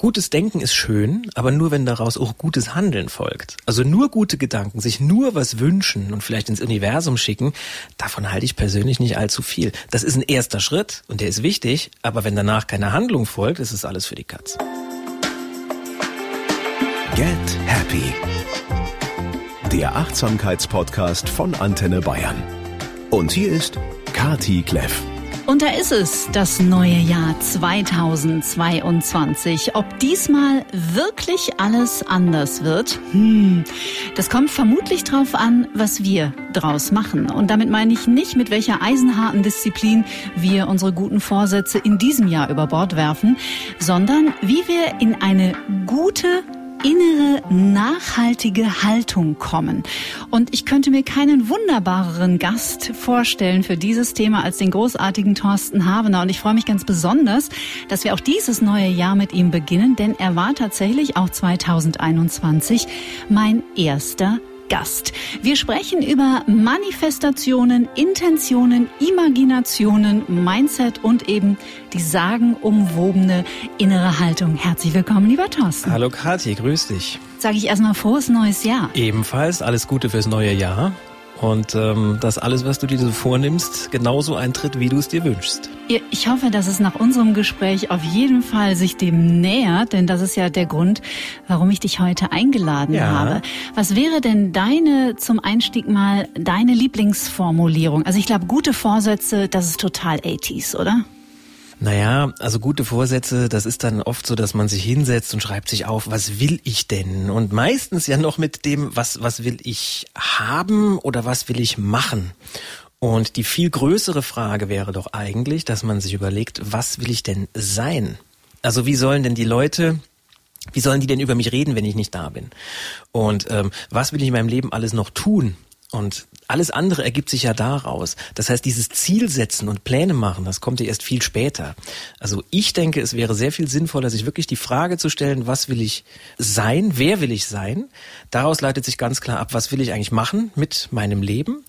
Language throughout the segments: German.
Gutes Denken ist schön, aber nur wenn daraus auch gutes Handeln folgt. Also nur gute Gedanken, sich nur was wünschen und vielleicht ins Universum schicken, davon halte ich persönlich nicht allzu viel. Das ist ein erster Schritt und der ist wichtig, aber wenn danach keine Handlung folgt, ist es alles für die Katz. Get Happy. Der Achtsamkeitspodcast von Antenne Bayern. Und hier ist Kati Kleff. Und da ist es, das neue Jahr 2022. Ob diesmal wirklich alles anders wird? Hm, das kommt vermutlich drauf an, was wir draus machen. Und damit meine ich nicht, mit welcher eisenharten Disziplin wir unsere guten Vorsätze in diesem Jahr über Bord werfen, sondern wie wir in eine gute innere, nachhaltige Haltung kommen. Und ich könnte mir keinen wunderbareren Gast vorstellen für dieses Thema als den großartigen Thorsten Havener. Und ich freue mich ganz besonders, dass wir auch dieses neue Jahr mit ihm beginnen, denn er war tatsächlich auch 2021 mein erster Gast. Wir sprechen über Manifestationen, Intentionen, Imaginationen, Mindset und eben die sagenumwobene innere Haltung. Herzlich willkommen, lieber Thorsten. Hallo Kathi, grüß dich. Sage ich erstmal frohes neues Jahr. Ebenfalls alles Gute fürs neue Jahr und ähm, dass alles, was du dir so vornimmst, genauso eintritt, wie du es dir wünschst. Ich hoffe, dass es nach unserem Gespräch auf jeden Fall sich dem nähert, denn das ist ja der Grund, warum ich dich heute eingeladen ja. habe. Was wäre denn deine, zum Einstieg mal, deine Lieblingsformulierung? Also ich glaube, gute Vorsätze, das ist total 80s, oder? Naja, also gute Vorsätze, das ist dann oft so, dass man sich hinsetzt und schreibt sich auf, was will ich denn? Und meistens ja noch mit dem, was, was will ich haben oder was will ich machen? Und die viel größere Frage wäre doch eigentlich, dass man sich überlegt, was will ich denn sein? Also wie sollen denn die Leute, wie sollen die denn über mich reden, wenn ich nicht da bin? Und ähm, was will ich in meinem Leben alles noch tun? Und alles andere ergibt sich ja daraus. Das heißt, dieses Ziel setzen und Pläne machen, das kommt ja erst viel später. Also ich denke, es wäre sehr viel sinnvoller, sich wirklich die Frage zu stellen, was will ich sein, wer will ich sein? Daraus leitet sich ganz klar ab, was will ich eigentlich machen mit meinem Leben?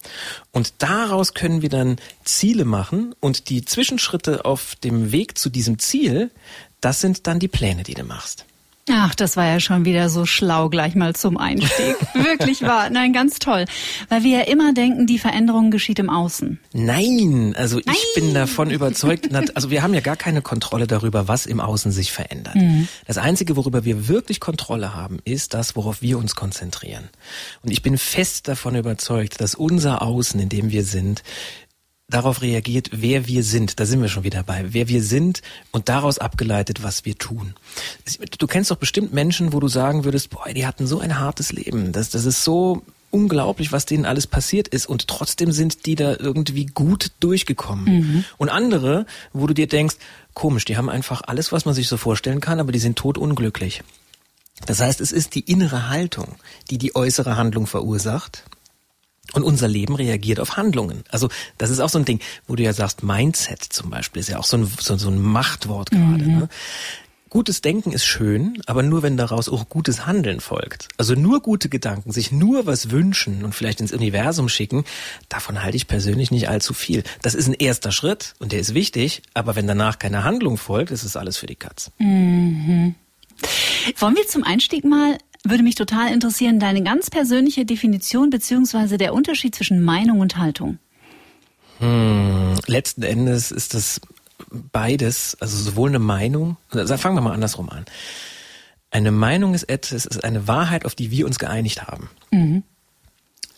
Und daraus können wir dann Ziele machen und die Zwischenschritte auf dem Weg zu diesem Ziel, das sind dann die Pläne, die du machst. Ach, das war ja schon wieder so schlau gleich mal zum Einstieg. Wirklich wahr. Nein, ganz toll. Weil wir ja immer denken, die Veränderung geschieht im Außen. Nein, also ich Nein. bin davon überzeugt, also wir haben ja gar keine Kontrolle darüber, was im Außen sich verändert. Mhm. Das Einzige, worüber wir wirklich Kontrolle haben, ist das, worauf wir uns konzentrieren. Und ich bin fest davon überzeugt, dass unser Außen, in dem wir sind, darauf reagiert, wer wir sind. Da sind wir schon wieder bei. Wer wir sind und daraus abgeleitet, was wir tun. Du kennst doch bestimmt Menschen, wo du sagen würdest, boah, die hatten so ein hartes Leben. Das, das ist so unglaublich, was denen alles passiert ist und trotzdem sind die da irgendwie gut durchgekommen. Mhm. Und andere, wo du dir denkst, komisch, die haben einfach alles, was man sich so vorstellen kann, aber die sind totunglücklich. Das heißt, es ist die innere Haltung, die die äußere Handlung verursacht und unser Leben reagiert auf Handlungen. Also das ist auch so ein Ding, wo du ja sagst, Mindset zum Beispiel ist ja auch so ein, so, so ein Machtwort gerade. Mhm. Ne? Gutes Denken ist schön, aber nur wenn daraus auch gutes Handeln folgt. Also nur gute Gedanken, sich nur was wünschen und vielleicht ins Universum schicken, davon halte ich persönlich nicht allzu viel. Das ist ein erster Schritt und der ist wichtig, aber wenn danach keine Handlung folgt, ist es alles für die Katz. Mhm. Wollen wir zum Einstieg mal würde mich total interessieren, deine ganz persönliche Definition beziehungsweise der Unterschied zwischen Meinung und Haltung. Hm, letzten Endes ist das beides, also sowohl eine Meinung, also fangen wir mal andersrum an. Eine Meinung ist etwas, ist eine Wahrheit, auf die wir uns geeinigt haben. Mhm.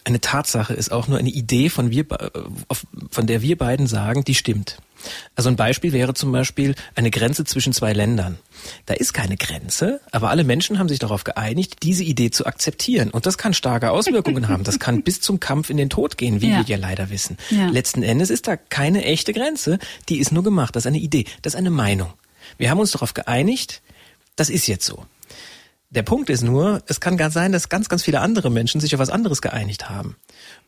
Eine Tatsache ist auch nur eine Idee, von, wir, von der wir beiden sagen, die stimmt. Also ein Beispiel wäre zum Beispiel eine Grenze zwischen zwei Ländern. Da ist keine Grenze, aber alle Menschen haben sich darauf geeinigt, diese Idee zu akzeptieren. Und das kann starke Auswirkungen haben. Das kann bis zum Kampf in den Tod gehen, wie ja. wir ja leider wissen. Ja. Letzten Endes ist da keine echte Grenze. Die ist nur gemacht. Das ist eine Idee. Das ist eine Meinung. Wir haben uns darauf geeinigt, das ist jetzt so. Der Punkt ist nur, es kann gar sein, dass ganz, ganz viele andere Menschen sich auf was anderes geeinigt haben.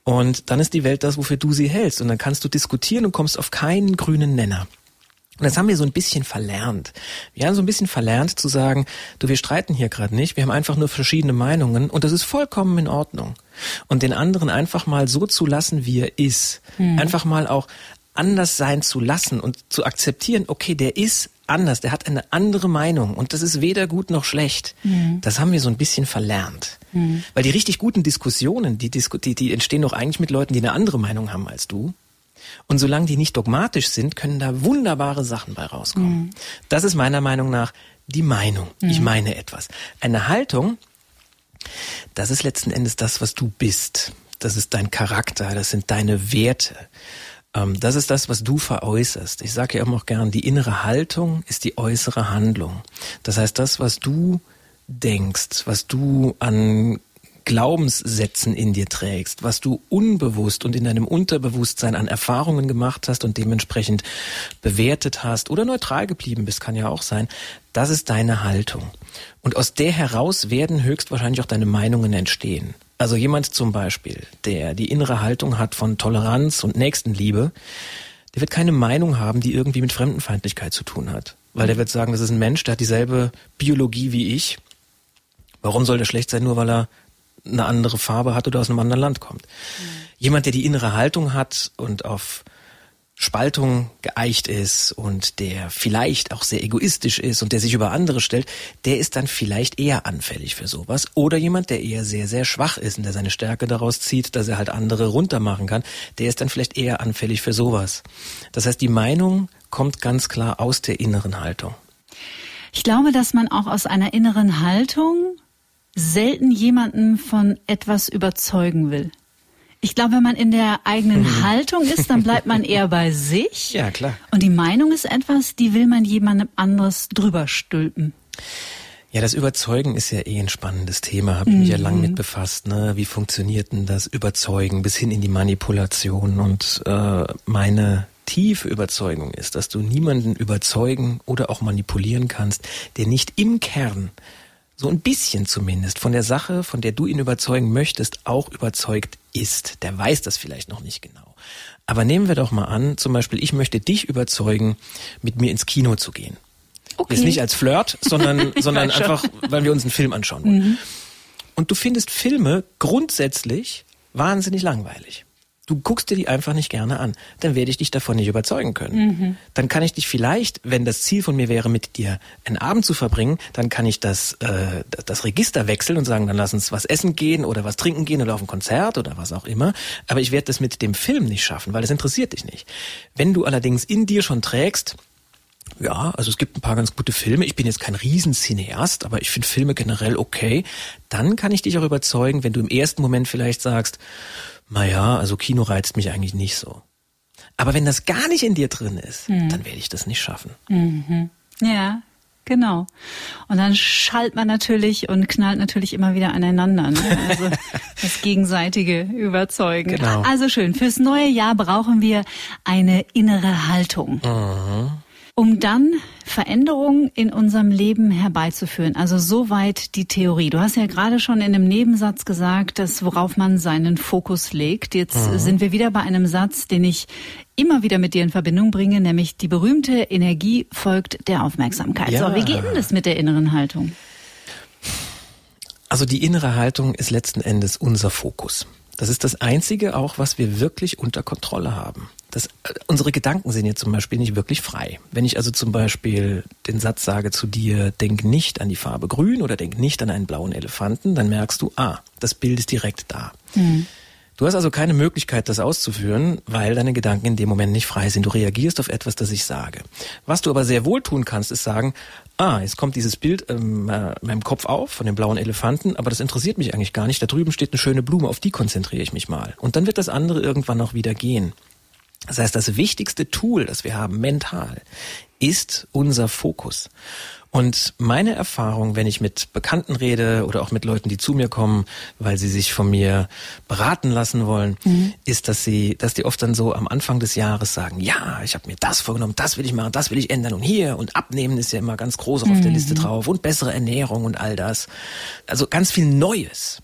Und dann ist die Welt das, wofür du sie hältst. Und dann kannst du diskutieren und kommst auf keinen grünen Nenner. Und das haben wir so ein bisschen verlernt. Wir haben so ein bisschen verlernt zu sagen, du, wir streiten hier gerade nicht, wir haben einfach nur verschiedene Meinungen und das ist vollkommen in Ordnung. Und den anderen einfach mal so zu lassen, wie er ist. Hm. Einfach mal auch anders sein zu lassen und zu akzeptieren, okay, der ist anders, der hat eine andere Meinung und das ist weder gut noch schlecht. Mhm. Das haben wir so ein bisschen verlernt. Mhm. Weil die richtig guten Diskussionen, die, die, die entstehen doch eigentlich mit Leuten, die eine andere Meinung haben als du. Und solange die nicht dogmatisch sind, können da wunderbare Sachen bei rauskommen. Mhm. Das ist meiner Meinung nach die Meinung. Ich mhm. meine etwas. Eine Haltung, das ist letzten Endes das, was du bist. Das ist dein Charakter, das sind deine Werte. Ähm, das ist das, was du veräußerst. Ich sage ja immer auch gern, die innere Haltung ist die äußere Handlung. Das heißt, das, was du denkst, was du an Glaubenssätzen in dir trägst, was du unbewusst und in deinem Unterbewusstsein an Erfahrungen gemacht hast und dementsprechend bewertet hast oder neutral geblieben bist, kann ja auch sein, das ist deine Haltung. Und aus der heraus werden höchstwahrscheinlich auch deine Meinungen entstehen. Also jemand zum Beispiel, der die innere Haltung hat von Toleranz und Nächstenliebe, der wird keine Meinung haben, die irgendwie mit Fremdenfeindlichkeit zu tun hat. Weil der wird sagen, das ist ein Mensch, der hat dieselbe Biologie wie ich. Warum soll der schlecht sein, nur weil er eine andere Farbe hat oder aus einem anderen Land kommt? Mhm. Jemand, der die innere Haltung hat und auf Spaltung geeicht ist und der vielleicht auch sehr egoistisch ist und der sich über andere stellt, der ist dann vielleicht eher anfällig für sowas. Oder jemand, der eher sehr, sehr schwach ist und der seine Stärke daraus zieht, dass er halt andere runtermachen kann, der ist dann vielleicht eher anfällig für sowas. Das heißt, die Meinung kommt ganz klar aus der inneren Haltung. Ich glaube, dass man auch aus einer inneren Haltung selten jemanden von etwas überzeugen will. Ich glaube, wenn man in der eigenen mhm. Haltung ist, dann bleibt man eher bei sich. Ja, klar. Und die Meinung ist etwas, die will man jemandem anderes drüber stülpen. Ja, das Überzeugen ist ja eh ein spannendes Thema, habe ich mich ja lang mhm. mit befasst. Ne? Wie funktioniert denn das Überzeugen bis hin in die Manipulation? Und äh, meine tiefe Überzeugung ist, dass du niemanden überzeugen oder auch manipulieren kannst, der nicht im Kern so ein bisschen zumindest von der Sache, von der du ihn überzeugen möchtest, auch überzeugt ist. Der weiß das vielleicht noch nicht genau. Aber nehmen wir doch mal an, zum Beispiel, ich möchte dich überzeugen, mit mir ins Kino zu gehen. Okay. Jetzt nicht als Flirt, sondern, sondern einfach, weil wir uns einen Film anschauen wollen. Mhm. Und du findest Filme grundsätzlich wahnsinnig langweilig. Du guckst dir die einfach nicht gerne an. Dann werde ich dich davon nicht überzeugen können. Mhm. Dann kann ich dich vielleicht, wenn das Ziel von mir wäre, mit dir einen Abend zu verbringen, dann kann ich das, äh, das Register wechseln und sagen, dann lass uns was essen gehen oder was trinken gehen oder auf ein Konzert oder was auch immer. Aber ich werde das mit dem Film nicht schaffen, weil es interessiert dich nicht. Wenn du allerdings in dir schon trägst, ja, also es gibt ein paar ganz gute Filme. Ich bin jetzt kein Riesenzineast, aber ich finde Filme generell okay. Dann kann ich dich auch überzeugen, wenn du im ersten Moment vielleicht sagst, naja, also Kino reizt mich eigentlich nicht so. Aber wenn das gar nicht in dir drin ist, mhm. dann werde ich das nicht schaffen. Mhm. Ja, genau. Und dann schallt man natürlich und knallt natürlich immer wieder aneinander. Ne? Also das gegenseitige Überzeugen. Genau. Also schön. Fürs neue Jahr brauchen wir eine innere Haltung. Mhm um dann Veränderungen in unserem Leben herbeizuführen. Also soweit die Theorie. Du hast ja gerade schon in einem Nebensatz gesagt, dass worauf man seinen Fokus legt. Jetzt mhm. sind wir wieder bei einem Satz, den ich immer wieder mit dir in Verbindung bringe, nämlich die berühmte Energie folgt der Aufmerksamkeit. Ja. So, wie geht denn das mit der inneren Haltung? Also die innere Haltung ist letzten Endes unser Fokus. Das ist das Einzige auch, was wir wirklich unter Kontrolle haben. Das, äh, unsere Gedanken sind jetzt zum Beispiel nicht wirklich frei. Wenn ich also zum Beispiel den Satz sage zu dir, denk nicht an die Farbe grün oder denk nicht an einen blauen Elefanten, dann merkst du, ah, das Bild ist direkt da. Mhm. Du hast also keine Möglichkeit, das auszuführen, weil deine Gedanken in dem Moment nicht frei sind. Du reagierst auf etwas, das ich sage. Was du aber sehr wohl tun kannst, ist sagen, ah, jetzt kommt dieses Bild ähm, äh, in meinem Kopf auf von dem blauen Elefanten, aber das interessiert mich eigentlich gar nicht. Da drüben steht eine schöne Blume, auf die konzentriere ich mich mal. Und dann wird das andere irgendwann auch wieder gehen. Das heißt, das wichtigste Tool, das wir haben mental, ist unser Fokus. Und meine Erfahrung, wenn ich mit Bekannten rede oder auch mit Leuten, die zu mir kommen, weil sie sich von mir beraten lassen wollen, mhm. ist, dass sie, dass die oft dann so am Anfang des Jahres sagen, ja, ich habe mir das vorgenommen, das will ich machen, das will ich ändern und hier und abnehmen ist ja immer ganz groß auf mhm. der Liste drauf und bessere Ernährung und all das. Also ganz viel Neues.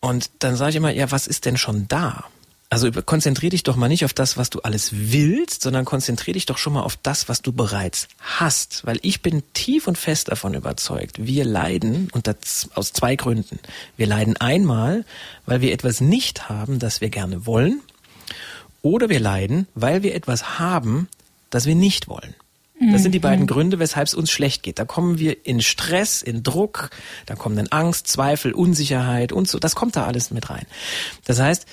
Und dann sage ich immer, ja, was ist denn schon da? Also konzentrier dich doch mal nicht auf das, was du alles willst, sondern konzentrier dich doch schon mal auf das, was du bereits hast. Weil ich bin tief und fest davon überzeugt, wir leiden, und das aus zwei Gründen. Wir leiden einmal, weil wir etwas nicht haben, das wir gerne wollen. Oder wir leiden, weil wir etwas haben, das wir nicht wollen. Das sind die beiden Gründe, weshalb es uns schlecht geht. Da kommen wir in Stress, in Druck, da kommen dann Angst, Zweifel, Unsicherheit und so. Das kommt da alles mit rein. Das heißt,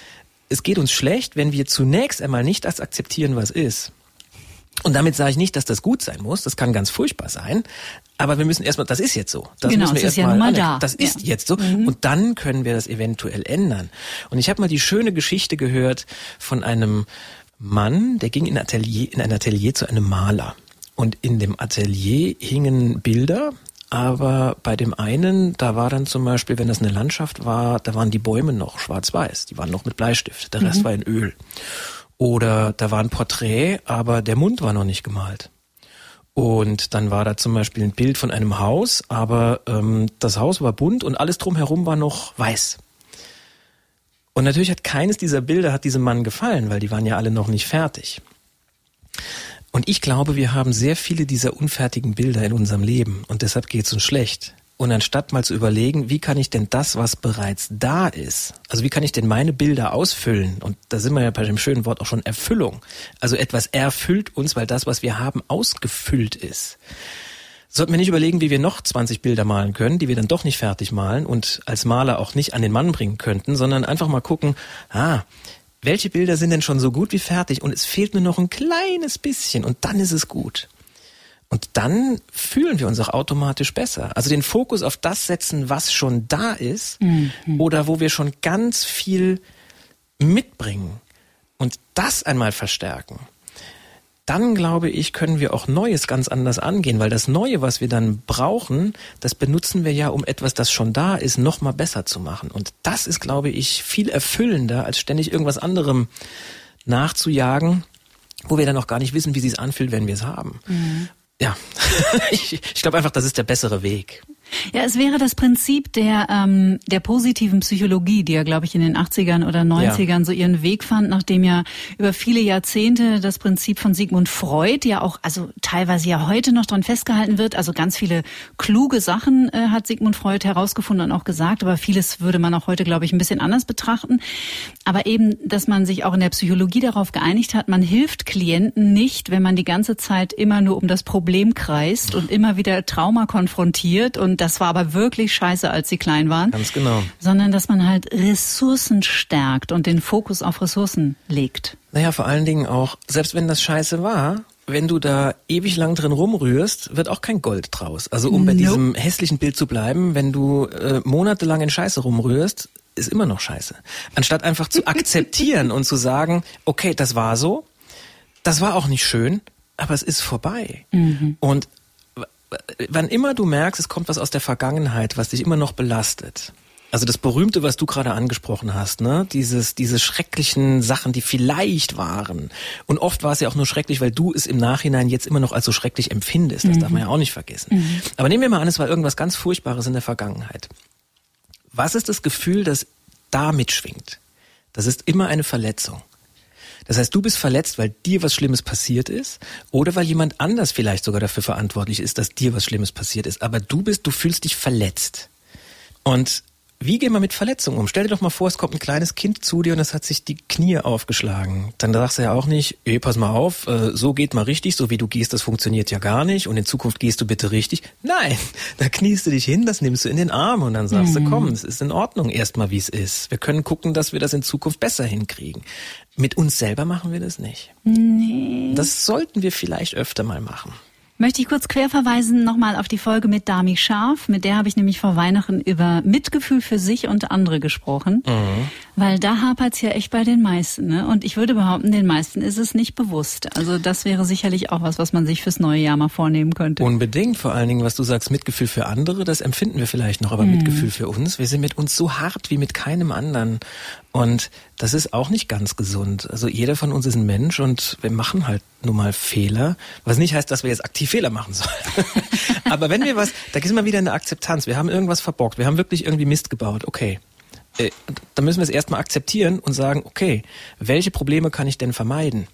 es geht uns schlecht, wenn wir zunächst einmal nicht das akzeptieren, was ist. Und damit sage ich nicht, dass das gut sein muss. Das kann ganz furchtbar sein. Aber wir müssen erstmal, das ist jetzt so. Das genau, müssen wir das ist ja nun mal da. Das ist Ja. jetzt so. Und dann können wir das eventuell ändern. Und ich habe mal die schöne Geschichte gehört von einem Mann, der ging in, Atelier, in ein Atelier zu einem Maler. Und in dem Atelier hingen Bilder, aber bei dem einen, da war dann zum Beispiel, wenn das eine Landschaft war, da waren die Bäume noch schwarz-weiß, die waren noch mit Bleistift, der Rest war in Öl. Oder da war ein Porträt, aber der Mund war noch nicht gemalt. Und dann war da zum Beispiel ein Bild von einem Haus, aber ähm, das Haus war bunt und alles drumherum war noch weiß. Und natürlich hat keines dieser Bilder hat diesem Mann gefallen, weil die waren ja alle noch nicht fertig. Und ich glaube, wir haben sehr viele dieser unfertigen Bilder in unserem Leben und deshalb geht es uns schlecht. Und anstatt mal zu überlegen, wie kann ich denn das, was bereits da ist, also wie kann ich denn meine Bilder ausfüllen? Und da sind wir ja bei dem schönen Wort auch schon Erfüllung. Also etwas erfüllt uns, weil das, was wir haben, ausgefüllt ist. Sollten wir nicht überlegen, wie wir noch 20 Bilder malen können, die wir dann doch nicht fertig malen und als Maler auch nicht an den Mann bringen könnten, sondern einfach mal gucken, ah, welche Bilder sind denn schon so gut wie fertig und es fehlt nur noch ein kleines bisschen und dann ist es gut. Und dann fühlen wir uns auch automatisch besser. Also den Fokus auf das setzen, was schon da ist oder wo wir schon ganz viel mitbringen und das einmal verstärken. Dann glaube ich, können wir auch Neues ganz anders angehen, weil das Neue, was wir dann brauchen, das benutzen wir ja, um etwas, das schon da ist, noch mal besser zu machen. Und das ist, glaube ich, viel erfüllender, als ständig irgendwas anderem nachzujagen, wo wir dann auch gar nicht wissen, wie es sich anfühlt, wenn wir es haben. Ja, ich, ich glaube einfach, das ist der bessere Weg. Ja, es wäre das Prinzip der, ähm, der positiven Psychologie, die ja, glaube ich, in den 80ern oder 90ern so ihren Weg fand, nachdem ja über viele Jahrzehnte das Prinzip von Sigmund Freud ja auch, also teilweise ja heute noch dran festgehalten wird. Also ganz viele kluge Sachen äh, hat Sigmund Freud herausgefunden und auch gesagt, aber vieles würde man auch heute, glaube ich, ein bisschen anders betrachten. Aber eben, dass man sich auch in der Psychologie darauf geeinigt hat, man hilft Klienten nicht, wenn man die ganze Zeit immer nur um das Problem kreist und immer wieder Trauma konfrontiert und das war aber wirklich scheiße, als sie klein waren. Ganz genau. Sondern dass man halt Ressourcen stärkt und den Fokus auf Ressourcen legt. Naja, vor allen Dingen auch, selbst wenn das scheiße war, wenn du da ewig lang drin rumrührst, wird auch kein Gold draus. Also um bei Nope. diesem hässlichen Bild zu bleiben, wenn du äh, monatelang in Scheiße rumrührst, ist immer noch Scheiße. Anstatt einfach zu akzeptieren und zu sagen, okay, das war so, das war auch nicht schön, aber es ist vorbei. Und w- w- wann immer du merkst, es kommt was aus der Vergangenheit, was dich immer noch belastet. Also das berühmte, was du gerade angesprochen hast, ne, dieses, diese schrecklichen Sachen, die vielleicht waren. Und oft war es ja auch nur schrecklich, weil du es im Nachhinein jetzt immer noch als so schrecklich empfindest. Das darf man ja auch nicht vergessen. Aber nehmen wir mal an, es war irgendwas ganz Furchtbares in der Vergangenheit. Was ist das Gefühl, das da mitschwingt? Das ist immer eine Verletzung. Das heißt, du bist verletzt, weil dir was Schlimmes passiert ist oder weil jemand anders vielleicht sogar dafür verantwortlich ist, dass dir was Schlimmes passiert ist. Aber du bist, du fühlst dich verletzt. Und wie gehen wir mit Verletzungen um? Stell dir doch mal vor, es kommt ein kleines Kind zu dir und es hat sich die Knie aufgeschlagen. Dann sagst du ja auch nicht, ey, pass mal auf, äh, so geht mal richtig, so wie du gehst, das funktioniert ja gar nicht und in Zukunft gehst du bitte richtig. Nein, da kniest du dich hin, das nimmst du in den Arm und dann sagst du, komm, es ist in Ordnung erstmal, wie es ist. Wir können gucken, dass wir das in Zukunft besser hinkriegen. Mit uns selber machen wir das nicht. Nee. Das sollten wir vielleicht öfter mal machen. Möchte ich kurz querverweisen nochmal auf die Folge mit Dami Scharf. Mit der habe ich nämlich vor Weihnachten über Mitgefühl für sich und andere gesprochen. Weil da hapert's ja echt bei den meisten. Ne? Und ich würde behaupten, den meisten ist es nicht bewusst. Also das wäre sicherlich auch was, was man sich fürs neue Jahr mal vornehmen könnte. Unbedingt, vor allen Dingen, was du sagst, Mitgefühl für andere, das empfinden wir vielleicht noch, aber Mitgefühl für uns, wir sind mit uns so hart wie mit keinem anderen. Und das ist auch nicht ganz gesund. Also jeder von uns ist ein Mensch und wir machen halt nun mal Fehler, was nicht heißt, dass wir jetzt aktiv Fehler machen sollen. aber wenn wir was, da ist immer wieder eine Akzeptanz. Wir haben irgendwas verbockt, wir haben wirklich irgendwie Mist gebaut, okay. Äh, Dann müssen wir es erstmal akzeptieren und sagen, okay, welche Probleme kann ich denn vermeiden?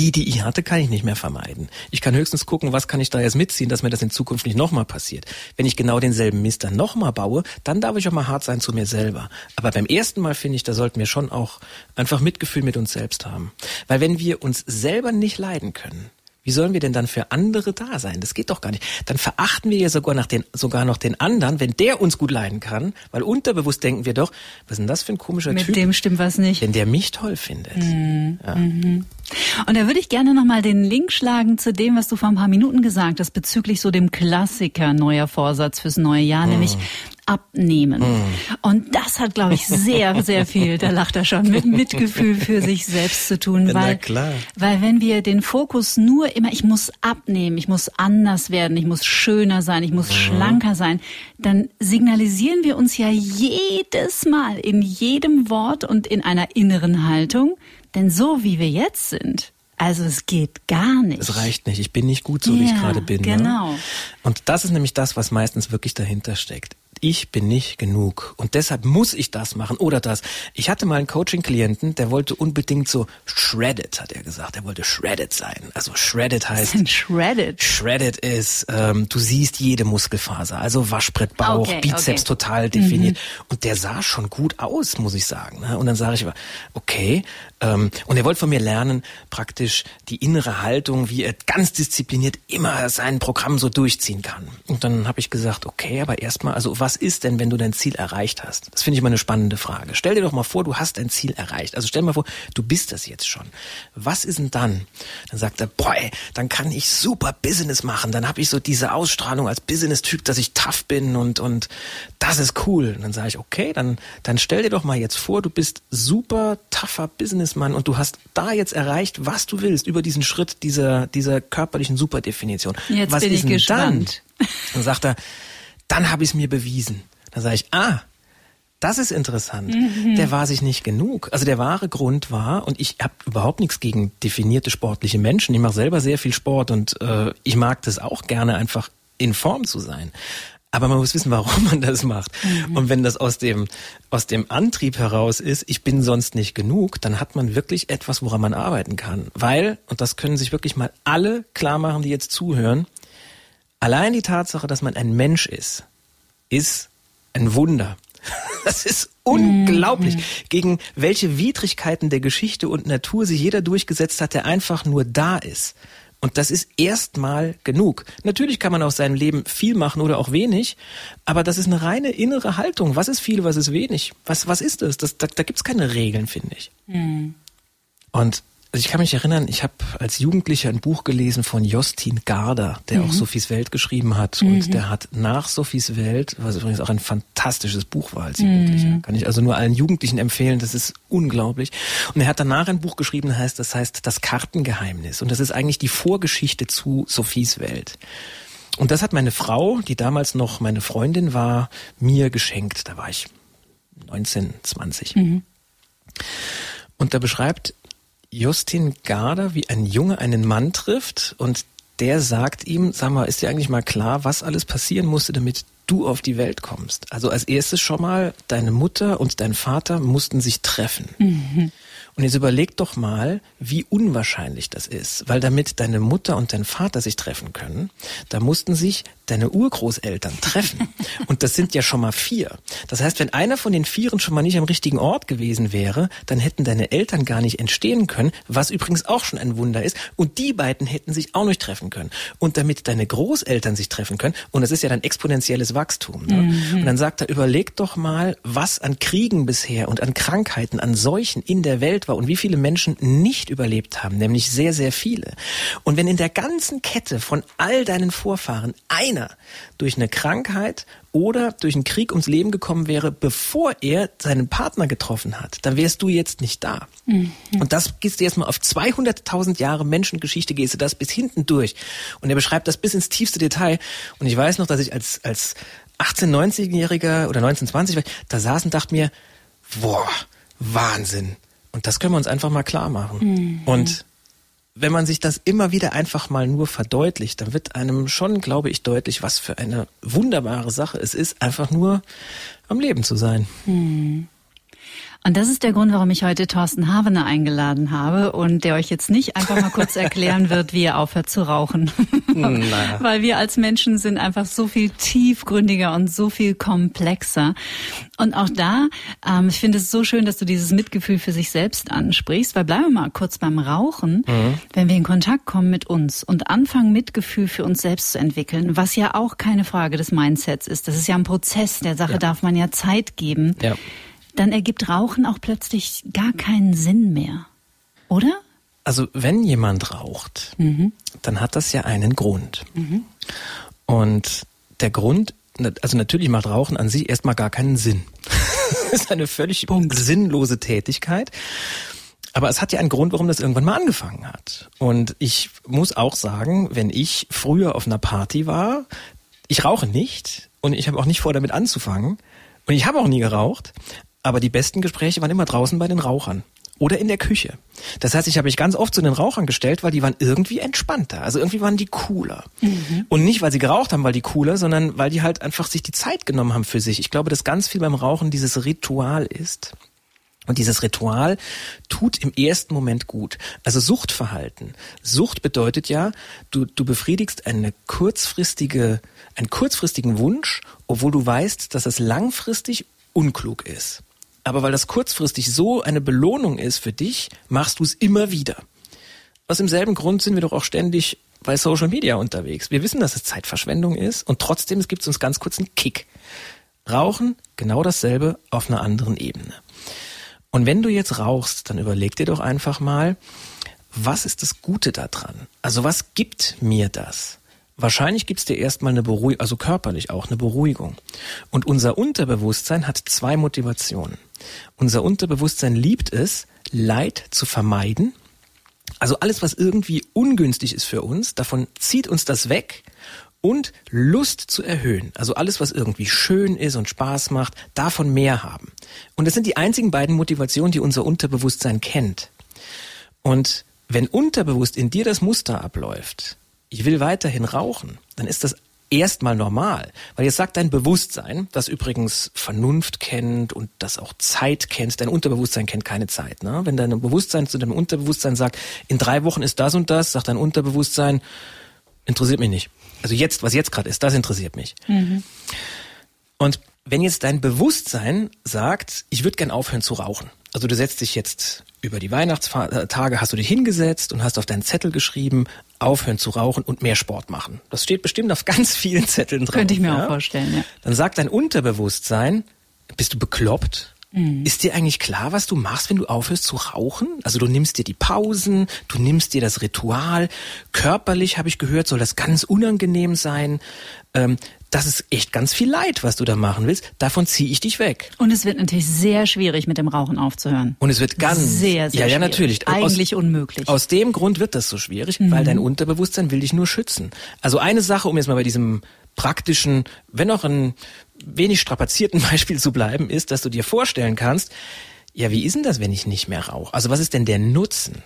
Die, die ich hatte, kann ich nicht mehr vermeiden. Ich kann höchstens gucken, was kann ich da jetzt mitziehen, dass mir das in Zukunft nicht nochmal passiert. Wenn ich genau denselben Mist dann nochmal baue, dann darf ich auch mal hart sein zu mir selber. Aber beim ersten Mal finde ich, da sollten wir schon auch einfach Mitgefühl mit uns selbst haben. Weil wenn wir uns selber nicht leiden können, wie sollen wir denn dann für andere da sein? Das geht doch gar nicht. Dann verachten wir ja sogar, nach den, sogar noch den anderen, wenn der uns gut leiden kann, weil unterbewusst denken wir doch, was ist denn das für ein komischer Mit Typ? Mit dem stimmt was nicht. Wenn der mich toll findet. Mhm. Ja. Mhm. Und da würde ich gerne nochmal den Link schlagen zu dem, was du vor ein paar Minuten gesagt hast, bezüglich so dem Klassiker neuer Vorsatz fürs neue Jahr, mhm. nämlich abnehmen. Mm. Und das hat, glaube ich, sehr, sehr viel, da lacht er schon, mit Mitgefühl für sich selbst zu tun. Weil, klar. weil wenn wir den Fokus nur immer, ich muss abnehmen, ich muss anders werden, ich muss schöner sein, ich muss mm. schlanker sein, dann signalisieren wir uns ja jedes Mal in jedem Wort und in einer inneren Haltung, denn so wie wir jetzt sind, also es geht gar nicht. Es reicht nicht. Ich bin nicht gut so, ja, wie ich gerade bin. Ne? Genau. Ne? Und das ist nämlich das, was meistens wirklich dahinter steckt ich bin nicht genug und deshalb muss ich das machen oder das. Ich hatte mal einen Coaching-Klienten, der wollte unbedingt so shredded, hat er gesagt. Er wollte shredded sein. Also shredded heißt. Was ist shredded? Shredded ist, ähm, du siehst jede Muskelfaser, also Waschbrettbauch, okay, Bizeps okay. total definiert. Mhm. Und der sah schon gut aus, muss ich sagen. Ne? Und dann sage ich aber, okay. Ähm, und er wollte von mir lernen, praktisch die innere Haltung, wie er ganz diszipliniert immer sein Programm so durchziehen kann. Und dann habe ich gesagt, okay, aber erstmal, also was ist denn, wenn du dein Ziel erreicht hast? Das finde ich mal eine spannende Frage. Stell dir doch mal vor, du hast dein Ziel erreicht. Also stell dir mal vor, du bist das jetzt schon. Was ist denn dann? Dann sagt er, boah, ey, dann kann ich super Business machen. Dann habe ich so diese Ausstrahlung als Business-Typ, dass ich tough bin und, und das ist cool. Und dann sage ich, okay, dann, dann stell dir doch mal jetzt vor, du bist super tougher Businessmann und du hast da jetzt erreicht, was du willst über diesen Schritt dieser, dieser körperlichen Superdefinition. Jetzt was bin ist ich gespannt. Dann? dann sagt er, dann habe ich es mir bewiesen. Dann sage ich, ah, das ist interessant. Mhm. Der war sich nicht genug. Also der wahre Grund war, und ich habe überhaupt nichts gegen definierte sportliche Menschen. Ich mache selber sehr viel Sport und äh, ich mag das auch gerne, einfach in Form zu sein. Aber man muss wissen, warum man das macht. Mhm. Und wenn das aus dem, aus dem Antrieb heraus ist, ich bin sonst nicht genug, dann hat man wirklich etwas, woran man arbeiten kann. Weil, und das können sich wirklich mal alle klar machen, die jetzt zuhören, Allein die Tatsache, dass man ein Mensch ist, ist ein Wunder. Das ist unglaublich, mhm. gegen welche Widrigkeiten der Geschichte und Natur sich jeder durchgesetzt hat, der einfach nur da ist. Und das ist erstmal genug. Natürlich kann man aus seinem Leben viel machen oder auch wenig, aber das ist eine reine innere Haltung. Was ist viel, was ist wenig? Was, was ist das? das da da gibt es keine Regeln, finde ich. Mhm. Und also ich kann mich erinnern, ich habe als Jugendlicher ein Buch gelesen von Jostin Garder, der mhm. auch Sophies Welt geschrieben hat. Mhm. Und der hat nach Sophies Welt, was übrigens auch ein fantastisches Buch war als Jugendlicher, mhm. kann ich also nur allen Jugendlichen empfehlen, das ist unglaublich. Und er hat danach ein Buch geschrieben, heißt, das heißt Das Kartengeheimnis. Und das ist eigentlich die Vorgeschichte zu Sophies Welt. Und das hat meine Frau, die damals noch meine Freundin war, mir geschenkt. Da war ich 19, 20. Mhm. Und da beschreibt Justin Garder, wie ein Junge einen Mann trifft und der sagt ihm, sag mal, ist dir eigentlich mal klar, was alles passieren musste, damit du auf die Welt kommst? Also als erstes schon mal, deine Mutter und dein Vater mussten sich treffen. Mhm. Und jetzt überleg doch mal, wie unwahrscheinlich das ist. Weil damit deine Mutter und dein Vater sich treffen können, da mussten sich deine Urgroßeltern treffen. Und das sind ja schon mal vier. Das heißt, wenn einer von den Vieren schon mal nicht am richtigen Ort gewesen wäre, dann hätten deine Eltern gar nicht entstehen können, was übrigens auch schon ein Wunder ist. Und die beiden hätten sich auch nicht treffen können. Und damit deine Großeltern sich treffen können, und das ist ja dann exponentielles Wachstum. Ne? Mhm. Und dann sagt er, überleg doch mal, was an Kriegen bisher und an Krankheiten, an Seuchen in der Welt war und wie viele Menschen nicht überlebt haben, nämlich sehr, sehr viele. Und wenn in der ganzen Kette von all deinen Vorfahren einer durch eine Krankheit oder durch einen Krieg ums Leben gekommen wäre, bevor er seinen Partner getroffen hat, dann wärst du jetzt nicht da. Mhm. Und das gehst du jetzt mal auf 200.000 Jahre Menschengeschichte, gehst du das bis hinten durch. Und er beschreibt das bis ins tiefste Detail. Und ich weiß noch, dass ich als, als 18-, 19-Jähriger oder 19, 20, da saß und dachte mir, boah, Wahnsinn. Und das können wir uns einfach mal klar machen. Mhm. Und wenn man sich das immer wieder einfach mal nur verdeutlicht, dann wird einem schon, glaube ich, deutlich, was für eine wunderbare Sache es ist, einfach nur am Leben zu sein. Mhm. Und das ist der Grund, warum ich heute Thorsten Havener eingeladen habe und der euch jetzt nicht einfach mal kurz erklären wird, wie ihr aufhört zu rauchen. Naja. Weil wir als Menschen sind einfach so viel tiefgründiger und so viel komplexer. Und auch da, ähm, ich finde es so schön, dass du dieses Mitgefühl für sich selbst ansprichst, weil bleiben wir mal kurz beim Rauchen. Mhm. Wenn wir in Kontakt kommen mit uns und anfangen, Mitgefühl für uns selbst zu entwickeln, was ja auch keine Frage des Mindsets ist. Das ist ja ein Prozess, der Sache ja. darf man ja Zeit geben. Ja dann ergibt Rauchen auch plötzlich gar keinen Sinn mehr, oder? Also wenn jemand raucht, mhm. dann hat das ja einen Grund. Mhm. Und der Grund, also natürlich macht Rauchen an sich erstmal gar keinen Sinn. das ist eine völlig Punkt. sinnlose Tätigkeit. Aber es hat ja einen Grund, warum das irgendwann mal angefangen hat. Und ich muss auch sagen, wenn ich früher auf einer Party war, ich rauche nicht und ich habe auch nicht vor, damit anzufangen. Und ich habe auch nie geraucht, aber die besten Gespräche waren immer draußen bei den Rauchern oder in der Küche. Das heißt, ich habe mich ganz oft zu den Rauchern gestellt, weil die waren irgendwie entspannter. Also irgendwie waren die cooler. Mhm. Und nicht, weil sie geraucht haben, weil die cooler, sondern weil die halt einfach sich die Zeit genommen haben für sich. Ich glaube, dass ganz viel beim Rauchen dieses Ritual ist. Und dieses Ritual tut im ersten Moment gut. Also Suchtverhalten. Sucht bedeutet ja, du, du befriedigst eine kurzfristige, einen kurzfristigen Wunsch, obwohl du weißt, dass es langfristig unklug ist. Aber weil das kurzfristig so eine Belohnung ist für dich, machst du es immer wieder. Aus demselben Grund sind wir doch auch ständig bei Social Media unterwegs. Wir wissen, dass es Zeitverschwendung ist und trotzdem es gibt uns ganz kurz einen Kick. Rauchen, genau dasselbe auf einer anderen Ebene. Und wenn du jetzt rauchst, dann überleg dir doch einfach mal, was ist das Gute daran? Also was gibt mir das? Wahrscheinlich gibt's dir erstmal eine Beruhigung, also körperlich auch eine Beruhigung. Und unser Unterbewusstsein hat zwei Motivationen. Unser Unterbewusstsein liebt es, Leid zu vermeiden. Also alles, was irgendwie ungünstig ist für uns, davon zieht uns das weg und Lust zu erhöhen. Also alles, was irgendwie schön ist und Spaß macht, davon mehr haben. Und das sind die einzigen beiden Motivationen, die unser Unterbewusstsein kennt. Und wenn unterbewusst in dir das Muster abläuft, ich will weiterhin rauchen, dann ist das erstmal normal. Weil jetzt sagt dein Bewusstsein, das übrigens Vernunft kennt und das auch Zeit kennt, dein Unterbewusstsein kennt keine Zeit. Ne? Wenn dein Bewusstsein zu deinem Unterbewusstsein sagt, in drei Wochen ist das und das, sagt dein Unterbewusstsein, interessiert mich nicht. Also jetzt, was jetzt gerade ist, das interessiert mich. Mhm. Und wenn jetzt dein Bewusstsein sagt, ich würde gern aufhören zu rauchen, also du setzt dich jetzt über die Weihnachtstage, hast du dich hingesetzt und hast auf deinen Zettel geschrieben, aufhören zu rauchen und mehr Sport machen. Das steht bestimmt auf ganz vielen Zetteln drauf. Könnte ich mir ja? auch vorstellen, ja. Dann sagt dein Unterbewusstsein, bist du bekloppt? Mhm. Ist dir eigentlich klar, was du machst, wenn du aufhörst zu rauchen? Also du nimmst dir die Pausen, du nimmst dir das Ritual. Körperlich, habe ich gehört, soll das ganz unangenehm sein. Ähm, das ist echt ganz viel Leid, was du da machen willst. Davon ziehe ich dich weg. Und es wird natürlich sehr schwierig, mit dem Rauchen aufzuhören. Und es wird ganz sehr, sehr ja, ja, natürlich. Eigentlich aus, unmöglich. Aus dem Grund wird das so schwierig, mhm. weil dein Unterbewusstsein will dich nur schützen. Also eine Sache, um jetzt mal bei diesem praktischen, wenn auch ein wenig strapazierten Beispiel zu bleiben, ist, dass du dir vorstellen kannst, ja, wie ist denn das, wenn ich nicht mehr rauche? Also was ist denn der Nutzen?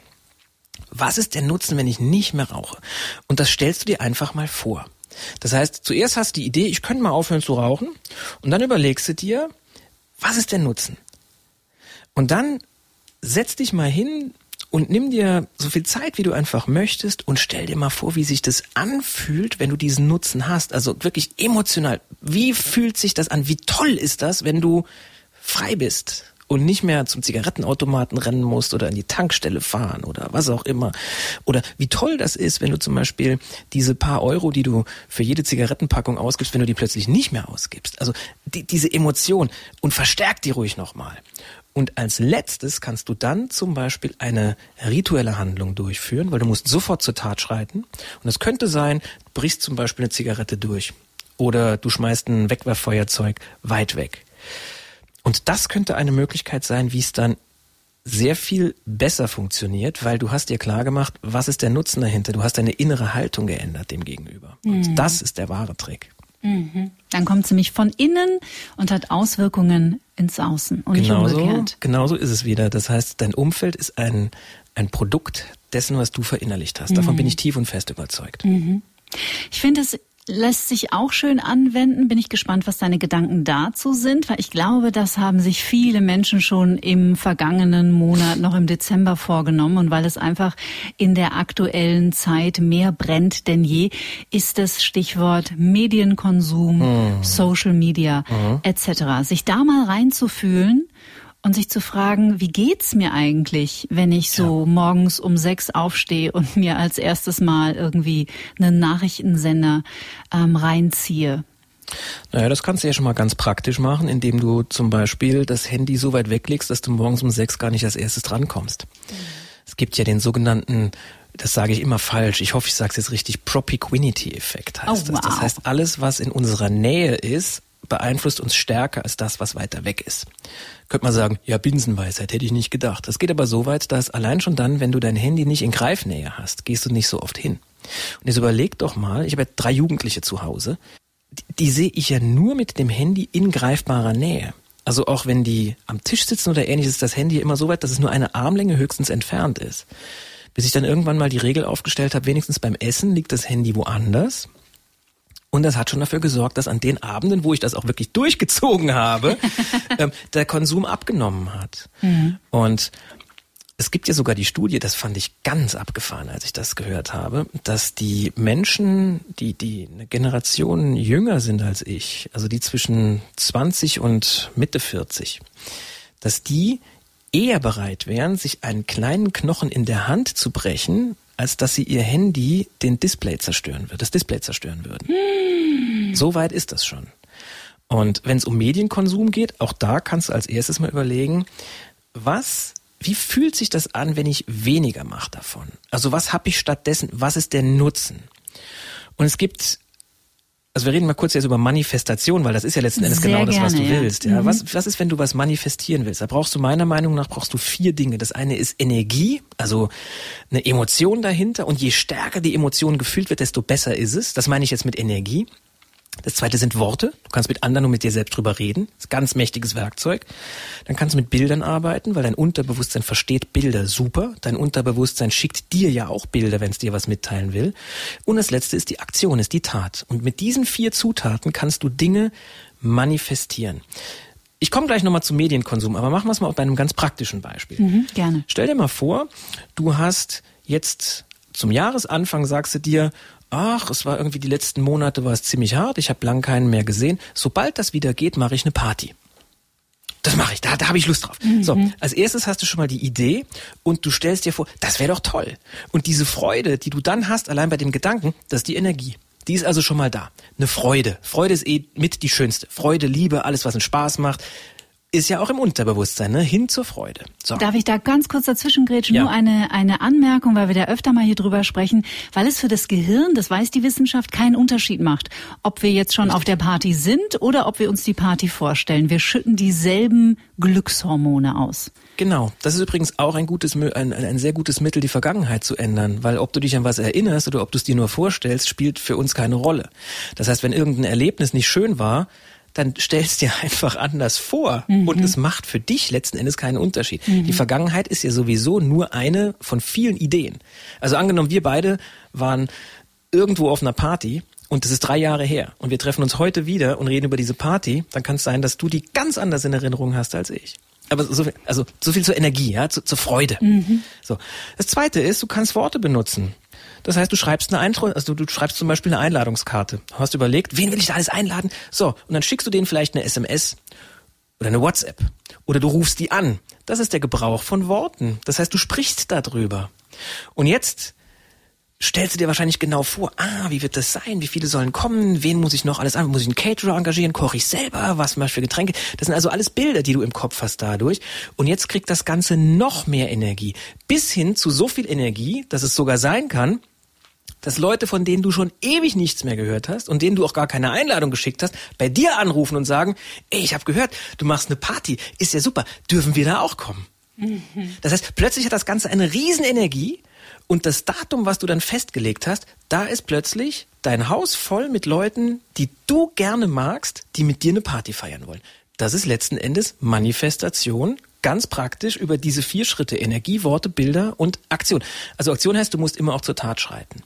Was ist der Nutzen, wenn ich nicht mehr rauche? Und das stellst du dir einfach mal vor. Das heißt, zuerst hast du die Idee, ich könnte mal aufhören zu rauchen und dann überlegst du dir, was ist der Nutzen? Und dann setz dich mal hin und nimm dir so viel Zeit, wie du einfach möchtest und stell dir mal vor, wie sich das anfühlt, wenn du diesen Nutzen hast. Also wirklich emotional. Wie fühlt sich das an? Wie toll ist das, wenn du frei bist? Und nicht mehr zum Zigarettenautomaten rennen musst oder in die Tankstelle fahren oder was auch immer. Oder wie toll das ist, wenn du zum Beispiel diese paar Euro, die du für jede Zigarettenpackung ausgibst, wenn du die plötzlich nicht mehr ausgibst. Also die, diese Emotion und verstärk die ruhig nochmal. Und als letztes kannst du dann zum Beispiel eine rituelle Handlung durchführen, weil du musst sofort zur Tat schreiten. Und es könnte sein, du brichst zum Beispiel eine Zigarette durch oder du schmeißt ein Wegwerffeuerzeug weit weg. Und das könnte eine Möglichkeit sein, wie es dann sehr viel besser funktioniert, weil du hast dir klar gemacht, was ist der Nutzen dahinter? Du hast deine innere Haltung geändert dem gegenüber. Und mhm. das ist der wahre Trick. Mhm. Dann kommt sie mich von innen und hat Auswirkungen ins Außen und genauso, nicht umgekehrt. Genauso ist es wieder. Das heißt, dein Umfeld ist ein, ein Produkt dessen, was du verinnerlicht hast. Davon mhm. bin ich tief und fest überzeugt. Mhm. Ich finde es lässt sich auch schön anwenden. Bin ich gespannt, was deine Gedanken dazu sind, weil ich glaube, das haben sich viele Menschen schon im vergangenen Monat, noch im Dezember vorgenommen. Und weil es einfach in der aktuellen Zeit mehr brennt denn je, ist das Stichwort Medienkonsum, mhm. Social Media mhm. etc. Sich da mal reinzufühlen und sich zu fragen, wie geht's mir eigentlich, wenn ich so ja. morgens um sechs aufstehe und mir als erstes Mal irgendwie einen Nachrichtensender ähm, reinziehe? Naja, das kannst du ja schon mal ganz praktisch machen, indem du zum Beispiel das Handy so weit weglegst, dass du morgens um sechs gar nicht als erstes drankommst. Mhm. Es gibt ja den sogenannten das sage ich immer falsch. Ich hoffe, ich sage es jetzt richtig. Propinquity-Effekt heißt oh, wow. das. Das heißt, alles, was in unserer Nähe ist, beeinflusst uns stärker als das, was weiter weg ist. Könnte man sagen, ja, Binsenweisheit hätte ich nicht gedacht. Das geht aber so weit, dass allein schon dann, wenn du dein Handy nicht in Greifnähe hast, gehst du nicht so oft hin. Und jetzt überleg doch mal, ich habe ja drei Jugendliche zu Hause, die, die sehe ich ja nur mit dem Handy in greifbarer Nähe. Also auch wenn die am Tisch sitzen oder ähnliches, ist das Handy immer so weit, dass es nur eine Armlänge höchstens entfernt ist. Bis ich dann irgendwann mal die Regel aufgestellt habe, wenigstens beim Essen liegt das Handy woanders und das hat schon dafür gesorgt, dass an den Abenden, wo ich das auch wirklich durchgezogen habe, ähm, der Konsum abgenommen hat. Mhm. Und es gibt ja sogar die Studie, das fand ich ganz abgefahren, als ich das gehört habe, dass die Menschen, die, die eine Generation jünger sind als ich, also die zwischen 20 und Mitte 40, dass die eher bereit wären, sich einen kleinen Knochen in der Hand zu brechen, als dass sie ihr Handy den Display zerstören wird, das Display zerstören würden. Hm. So weit ist das schon. Und wenn es um Medienkonsum geht, auch da kannst du als erstes mal überlegen, was, wie fühlt sich das an, wenn ich weniger mache davon? Also was habe ich stattdessen, was ist der Nutzen? Und es gibt also wir reden mal kurz jetzt über Manifestation, weil das ist ja letzten Endes Sehr genau das, was du ja. willst. Ja, mhm. was, was ist, wenn du was manifestieren willst? Da brauchst du meiner Meinung nach brauchst du vier Dinge. Das eine ist Energie, also eine Emotion dahinter. Und je stärker die Emotion gefühlt wird, desto besser ist es. Das meine ich jetzt mit Energie. Das zweite sind Worte. Du kannst mit anderen und mit dir selbst drüber reden. Das ist ein ganz mächtiges Werkzeug. Dann kannst du mit Bildern arbeiten, weil dein Unterbewusstsein versteht Bilder super. Dein Unterbewusstsein schickt dir ja auch Bilder, wenn es dir was mitteilen will. Und das letzte ist die Aktion, ist die Tat. Und mit diesen vier Zutaten kannst du Dinge manifestieren. Ich komme gleich nochmal zum Medienkonsum, aber machen wir es mal bei einem ganz praktischen Beispiel. Mhm, gerne. Stell dir mal vor, du hast jetzt zum Jahresanfang sagst du dir, ach, es war irgendwie die letzten Monate war es ziemlich hart, ich habe lang keinen mehr gesehen. Sobald das wieder geht, mache ich eine Party. Das mache ich, da, da habe ich Lust drauf. Mhm. So, als erstes hast du schon mal die Idee und du stellst dir vor, das wäre doch toll. Und diese Freude, die du dann hast, allein bei dem Gedanken, das ist die Energie. Die ist also schon mal da. Eine Freude. Freude ist eh mit die schönste. Freude, Liebe, alles, was einen Spaß macht, ist ja auch im Unterbewusstsein, ne? hin zur Freude. So. Darf ich da ganz kurz dazwischen grätschen? Ja. Nur eine, eine Anmerkung, weil wir da öfter mal hier drüber sprechen, weil es für das Gehirn, das weiß die Wissenschaft, keinen Unterschied macht, ob wir jetzt schon Richtig. auf der Party sind oder ob wir uns die Party vorstellen. Wir schütten dieselben Glückshormone aus. Genau, das ist übrigens auch ein gutes, ein, ein sehr gutes Mittel, die Vergangenheit zu ändern, weil ob du dich an was erinnerst oder ob du es dir nur vorstellst, spielt für uns keine Rolle. Das heißt, wenn irgendein Erlebnis nicht schön war, dann stellst dir einfach anders vor mhm. und es macht für dich letzten Endes keinen Unterschied. Mhm. Die Vergangenheit ist ja sowieso nur eine von vielen Ideen. Also angenommen, wir beide waren irgendwo auf einer Party und es ist drei Jahre her und wir treffen uns heute wieder und reden über diese Party, dann kann es sein, dass du die ganz anders in Erinnerung hast als ich. Aber so viel, also so viel zur Energie, ja, zu, zur Freude. Mhm. So. Das zweite ist, du kannst Worte benutzen. Das heißt, du schreibst eine Eintrag, also du schreibst zum Beispiel eine Einladungskarte. Du hast überlegt, wen will ich da alles einladen? So, und dann schickst du denen vielleicht eine SMS oder eine WhatsApp oder du rufst die an. Das ist der Gebrauch von Worten. Das heißt, du sprichst darüber. Und jetzt stellst du dir wahrscheinlich genau vor, ah, wie wird das sein? Wie viele sollen kommen? Wen muss ich noch alles an? Muss ich einen Caterer engagieren? Koche ich selber? Was mache ich für Getränke? Das sind also alles Bilder, die du im Kopf hast dadurch. Und jetzt kriegt das Ganze noch mehr Energie. Bis hin zu so viel Energie, dass es sogar sein kann, dass Leute, von denen du schon ewig nichts mehr gehört hast und denen du auch gar keine Einladung geschickt hast, bei dir anrufen und sagen, ey, ich habe gehört, du machst eine Party, ist ja super, dürfen wir da auch kommen? Mhm. Das heißt, plötzlich hat das Ganze eine Riesenenergie und das Datum, was du dann festgelegt hast, da ist plötzlich dein Haus voll mit Leuten, die du gerne magst, die mit dir eine Party feiern wollen. Das ist letzten Endes Manifestation ganz praktisch über diese vier Schritte Energie, Worte, Bilder und Aktion. Also Aktion heißt, du musst immer auch zur Tat schreiten.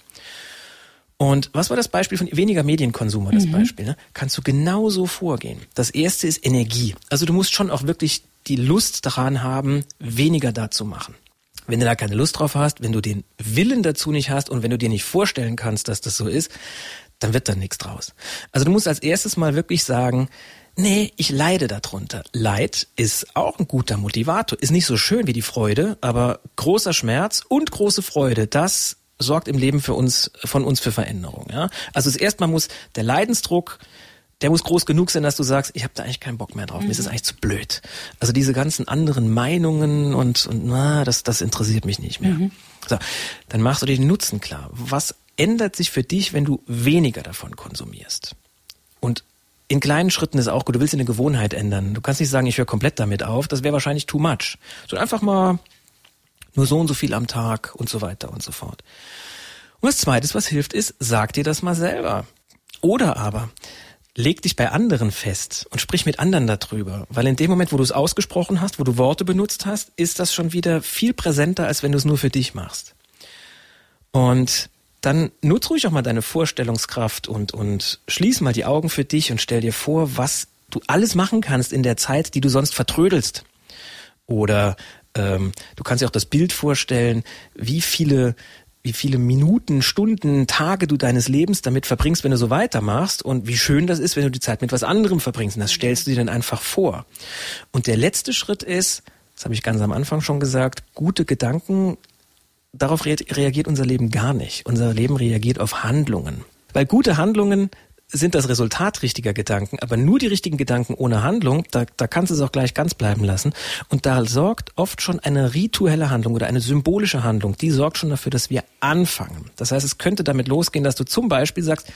Und was war das Beispiel von weniger Medienkonsum war das mhm. Beispiel? Ne? Kannst du genauso vorgehen. Das erste ist Energie. Also du musst schon auch wirklich die Lust daran haben, weniger da zu machen. Wenn du da keine Lust drauf hast, wenn du den Willen dazu nicht hast und wenn du dir nicht vorstellen kannst, dass das so ist, dann wird da nichts draus. Also du musst als erstes mal wirklich sagen, nee, ich leide darunter. Leid ist auch ein guter Motivator. Ist nicht so schön wie die Freude, aber großer Schmerz und große Freude, das sorgt im Leben für uns, von uns für Veränderung. Ja? Also das erste Mal muss der Leidensdruck, der muss groß genug sein, dass du sagst, ich habe da eigentlich keinen Bock mehr drauf, mhm. mir ist es mhm. eigentlich zu blöd. Also diese ganzen anderen Meinungen und, und na, das, das interessiert mich nicht mehr. Mhm. So, dann machst du dir den Nutzen klar. Was ändert sich für dich, wenn du weniger davon konsumierst? Und in kleinen Schritten ist auch gut. Du willst eine Gewohnheit ändern. Du kannst nicht sagen, ich höre komplett damit auf. Das wäre wahrscheinlich too much. So einfach mal nur so und so viel am Tag und so weiter und so fort. Und das Zweite, was hilft, ist, sag dir das mal selber. Oder aber, leg dich bei anderen fest und sprich mit anderen darüber. Weil in dem Moment, wo du es ausgesprochen hast, wo du Worte benutzt hast, ist das schon wieder viel präsenter, als wenn du es nur für dich machst. Und dann nutz ruhig auch mal deine Vorstellungskraft und, und schließ mal die Augen für dich und stell dir vor, was du alles machen kannst in der Zeit, die du sonst vertrödelst. Oder ähm, du kannst dir auch das Bild vorstellen, wie viele wie viele Minuten, Stunden, Tage du deines Lebens damit verbringst, wenn du so weitermachst und wie schön das ist, wenn du die Zeit mit was anderem verbringst. Und das stellst du dir dann einfach vor. Und der letzte Schritt ist, das habe ich ganz am Anfang schon gesagt, gute Gedanken, darauf reagiert unser Leben gar nicht. Unser Leben reagiert auf Handlungen. Weil gute Handlungen sind das Resultat richtiger Gedanken, aber nur die richtigen Gedanken ohne Handlung, da, da kannst du es auch gleich ganz bleiben lassen. Und da sorgt oft schon eine rituelle Handlung oder eine symbolische Handlung, die sorgt schon dafür, dass wir anfangen. Das heißt, es könnte damit losgehen, dass du zum Beispiel sagst,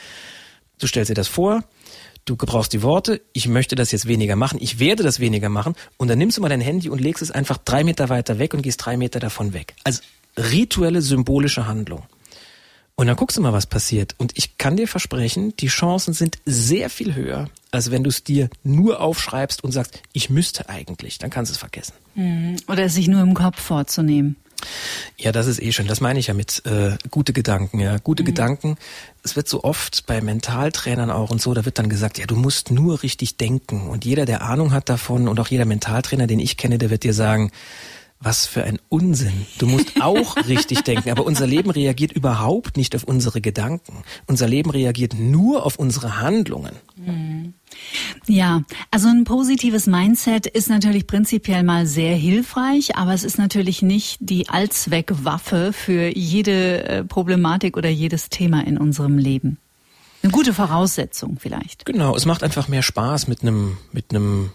du stellst dir das vor, du gebrauchst die Worte, ich möchte das jetzt weniger machen, ich werde das weniger machen, und dann nimmst du mal dein Handy und legst es einfach drei Meter weiter weg und gehst drei Meter davon weg. Also rituelle, symbolische Handlung. Und dann guckst du mal, was passiert. Und ich kann dir versprechen, die Chancen sind sehr viel höher, als wenn du es dir nur aufschreibst und sagst, ich müsste eigentlich. Dann kannst du es vergessen. Mhm. Oder es sich nur im Kopf vorzunehmen. Ja, das ist eh schön. Das meine ich ja mit äh, gute Gedanken. Ja, gute mhm. Gedanken. Es wird so oft bei Mentaltrainern auch und so, da wird dann gesagt, ja, du musst nur richtig denken. Und jeder, der Ahnung hat davon und auch jeder Mentaltrainer, den ich kenne, der wird dir sagen, was für ein Unsinn. Du musst auch richtig denken, aber unser Leben reagiert überhaupt nicht auf unsere Gedanken. Unser Leben reagiert nur auf unsere Handlungen. Mhm. Ja, also ein positives Mindset ist natürlich prinzipiell mal sehr hilfreich, aber es ist natürlich nicht die Allzweckwaffe für jede äh, Problematik oder jedes Thema in unserem Leben. Eine gute Voraussetzung vielleicht. Genau, es macht einfach mehr Spaß mit einem mit einem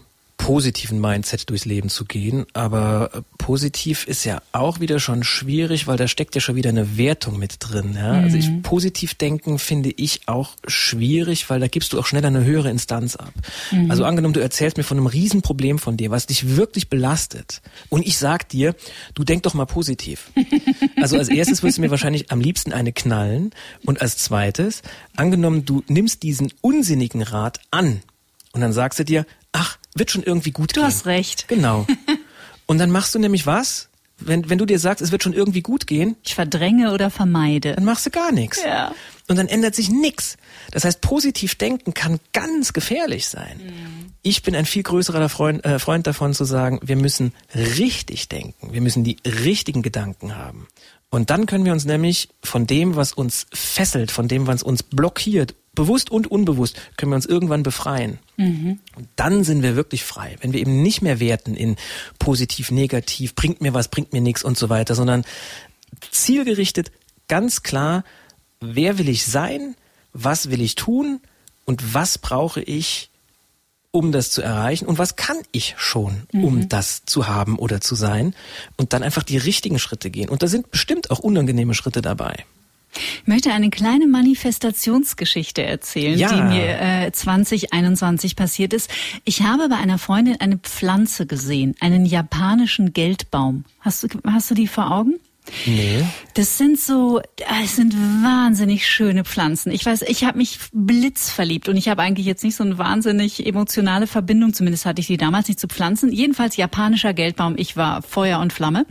positiven Mindset durchs Leben zu gehen. Aber äh, positiv ist ja auch wieder schon schwierig, weil da steckt ja schon wieder eine Wertung mit drin. Ja? Mhm. Also ich mhm. positiv denken finde ich auch schwierig, weil da gibst du auch schneller eine höhere Instanz ab. Mhm. Also angenommen, du erzählst mir von einem Riesenproblem von dir, was dich wirklich belastet. Und ich sag dir, du denk doch mal positiv. also als erstes würdest du mir wahrscheinlich am liebsten eine knallen. Und als zweites, angenommen, du nimmst diesen unsinnigen Rat an. Und dann sagst du dir, ach, wird schon irgendwie gut du gehen. Du hast recht. Genau. Und dann machst du nämlich was? Wenn, wenn du dir sagst, es wird schon irgendwie gut gehen. Ich verdränge oder vermeide. Dann machst du gar nichts. Ja. Und dann ändert sich nichts. Das heißt, positiv denken kann ganz gefährlich sein. Mhm. Ich bin ein viel größerer Freund, äh, Freund davon zu sagen, wir müssen richtig denken. Wir müssen die richtigen Gedanken haben. Und dann können wir uns nämlich von dem, was uns fesselt, von dem, was uns blockiert, bewusst und unbewusst, können wir uns irgendwann befreien. Mhm. Und dann sind wir wirklich frei. Wenn wir eben nicht mehr werten in positiv, negativ, bringt mir was, bringt mir nichts und so weiter, sondern zielgerichtet, ganz klar, wer will ich sein, was will ich tun und was brauche ich, um das zu erreichen und was kann ich schon, um mhm. das zu haben oder zu sein und dann einfach die richtigen Schritte gehen. Und da sind bestimmt auch unangenehme Schritte dabei. Ich möchte eine kleine Manifestationsgeschichte erzählen, ja. die mir äh, 2021 passiert ist. Ich habe bei einer Freundin eine Pflanze gesehen, einen japanischen Geldbaum. Hast du, hast du die vor Augen? Nee. Das sind so, es sind wahnsinnig schöne Pflanzen. Ich weiß, ich habe mich blitzverliebt und ich habe eigentlich jetzt nicht so eine wahnsinnig emotionale Verbindung, zumindest hatte ich die damals nicht zu Pflanzen. Jedenfalls japanischer Geldbaum, ich war Feuer und Flamme.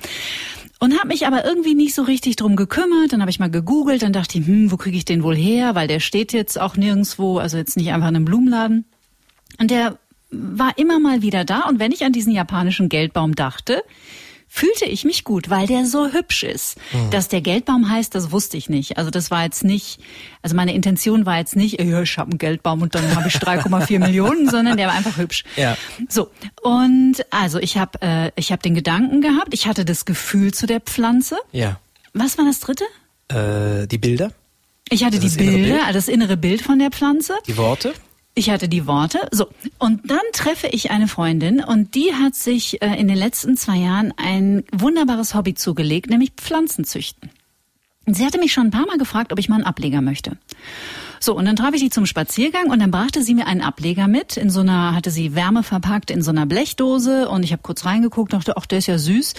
Und habe mich aber irgendwie nicht so richtig drum gekümmert. Dann habe ich mal gegoogelt, dann dachte ich, hm, wo kriege ich den wohl her? Weil der steht jetzt auch nirgendwo, also jetzt nicht einfach in einem Blumenladen. Und der war immer mal wieder da. Und wenn ich an diesen japanischen Geldbaum dachte, fühlte ich mich gut, weil der so hübsch ist. Mhm. Dass der Geldbaum heißt, das wusste ich nicht. Also das war jetzt nicht, also meine Intention war jetzt nicht, ja, ich habe einen Geldbaum und dann habe ich 3,4 Millionen, sondern der war einfach hübsch. Ja. So und also ich habe äh, ich habe den Gedanken gehabt, ich hatte das Gefühl zu der Pflanze. Ja. Was war das dritte? Äh, die Bilder. Ich hatte Das die Bilder, Bild? also das innere Bild von der Pflanze. Die Worte. Ich hatte die Worte. So. Und dann treffe ich eine Freundin und die hat sich äh, in den letzten zwei Jahren ein wunderbares Hobby zugelegt, nämlich Pflanzen züchten. Sie hatte mich schon ein paar Mal gefragt, ob ich mal einen Ableger möchte. So, und dann traf ich sie zum Spaziergang und dann brachte sie mir einen Ableger mit. In so einer, hatte sie Wärme verpackt in so einer Blechdose und ich habe kurz reingeguckt, dachte, ach, der ist ja süß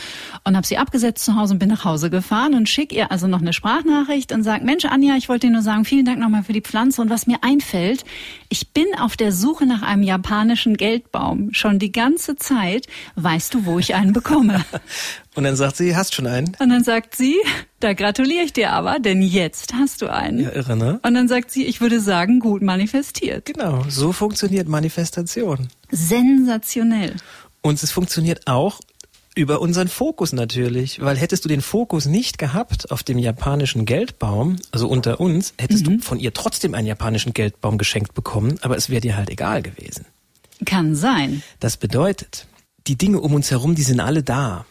und habe sie abgesetzt zu Hause und bin nach Hause gefahren und schick ihr also noch eine Sprachnachricht und sag, Mensch, Anja, ich wollte dir nur sagen, vielen Dank nochmal für die Pflanze und was mir einfällt, ich bin auf der Suche nach einem japanischen Geldbaum schon die ganze Zeit. Weißt du, wo ich einen bekomme? Und dann sagt sie, hast schon einen. Und dann sagt sie, da gratuliere ich dir aber, denn jetzt hast du einen. Ja, irre, ne? Und dann sagt sie, ich würde sagen, gut manifestiert. Genau, so funktioniert Manifestation. Sensationell. Und es funktioniert auch über unseren Fokus natürlich, weil hättest du den Fokus nicht gehabt auf dem japanischen Geldbaum, also unter uns, hättest du von ihr trotzdem einen japanischen Geldbaum geschenkt bekommen, aber es wäre dir halt egal gewesen. Kann sein. Das bedeutet, die Dinge um uns herum, die sind alle da.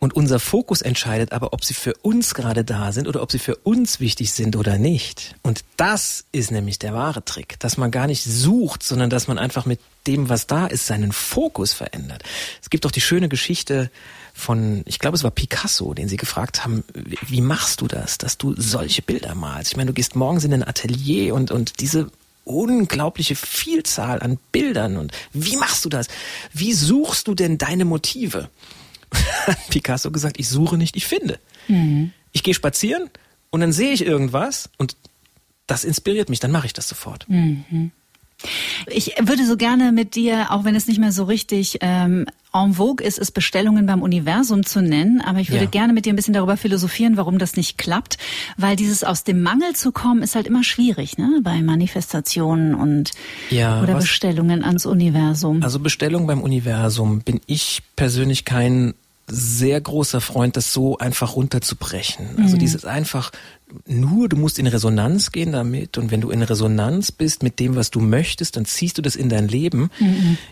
Und unser Fokus entscheidet aber, ob sie für uns gerade da sind oder ob sie für uns wichtig sind oder nicht. Und das ist nämlich der wahre Trick, dass man gar nicht sucht, sondern dass man einfach mit dem, was da ist, seinen Fokus verändert. Es gibt doch die schöne Geschichte von, ich glaube, es war Picasso, den sie gefragt haben, wie- machst du das, dass du solche Bilder malst? Ich meine, du gehst morgens in ein Atelier und, und diese unglaubliche Vielzahl an Bildern und wie machst du das? Wie suchst du denn deine Motive? Picasso gesagt, ich suche nicht, ich finde. Ich gehe spazieren und dann sehe ich irgendwas und das inspiriert mich, dann mache ich das sofort. Ich würde so gerne mit dir, auch wenn es nicht mehr so richtig ähm, en vogue ist, es Bestellungen beim Universum zu nennen, aber ich würde Ja. gerne mit dir ein bisschen darüber philosophieren, warum das nicht klappt, weil dieses aus dem Mangel zu kommen ist halt immer schwierig, ne, bei Manifestationen und Ja, oder was- Bestellungen ans Universum. Also Bestellung beim Universum bin ich persönlich kein sehr großer Freund, das so einfach runterzubrechen. Also dieses einfach nur, du musst in Resonanz gehen damit und wenn du in Resonanz bist mit dem, was du möchtest, dann ziehst du das in dein Leben.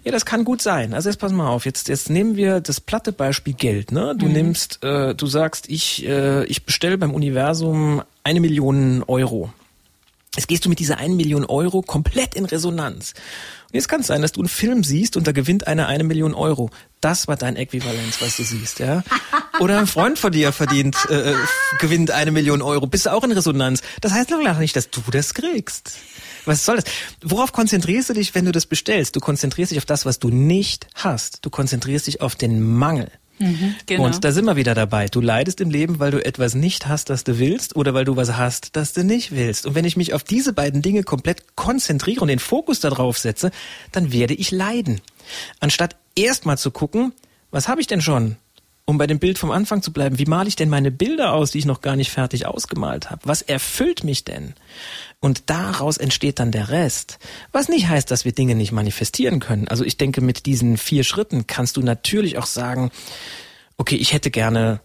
Ja, das kann gut sein. Also jetzt pass mal auf, jetzt, jetzt nehmen wir das platte Beispiel Geld. Ne? Du nimmst, äh, du sagst, ich, äh, ich bestelle beim Universum eine Million Euro. Jetzt gehst du mit dieser 1 Million Euro komplett in Resonanz. Und jetzt kann es sein, dass du einen Film siehst und da gewinnt einer eine Million Euro. Das war dein Äquivalenz, was du siehst, ja? Oder ein Freund von dir verdient, äh, gewinnt eine Million Euro. Bist du auch in Resonanz? Das heißt noch lange nicht, dass du das kriegst. Was soll das? Worauf konzentrierst du dich, wenn du das bestellst? Du konzentrierst dich auf das, was du nicht hast. Du konzentrierst dich auf den Mangel. Genau. Und da sind wir wieder dabei. Du leidest im Leben, weil du etwas nicht hast, das du willst, oder weil du was hast, das du nicht willst. Und wenn ich mich auf diese beiden Dinge komplett konzentriere und den Fokus darauf setze, dann werde ich leiden. Anstatt erstmal zu gucken, was habe ich denn schon? Um bei dem Bild vom Anfang zu bleiben, wie male ich denn meine Bilder aus, die ich noch gar nicht fertig ausgemalt habe? Was erfüllt mich denn? Und daraus entsteht dann der Rest. Was nicht heißt, dass wir Dinge nicht manifestieren können. Also ich denke, mit diesen vier Schritten kannst du natürlich auch sagen, okay, ich hätte gerne,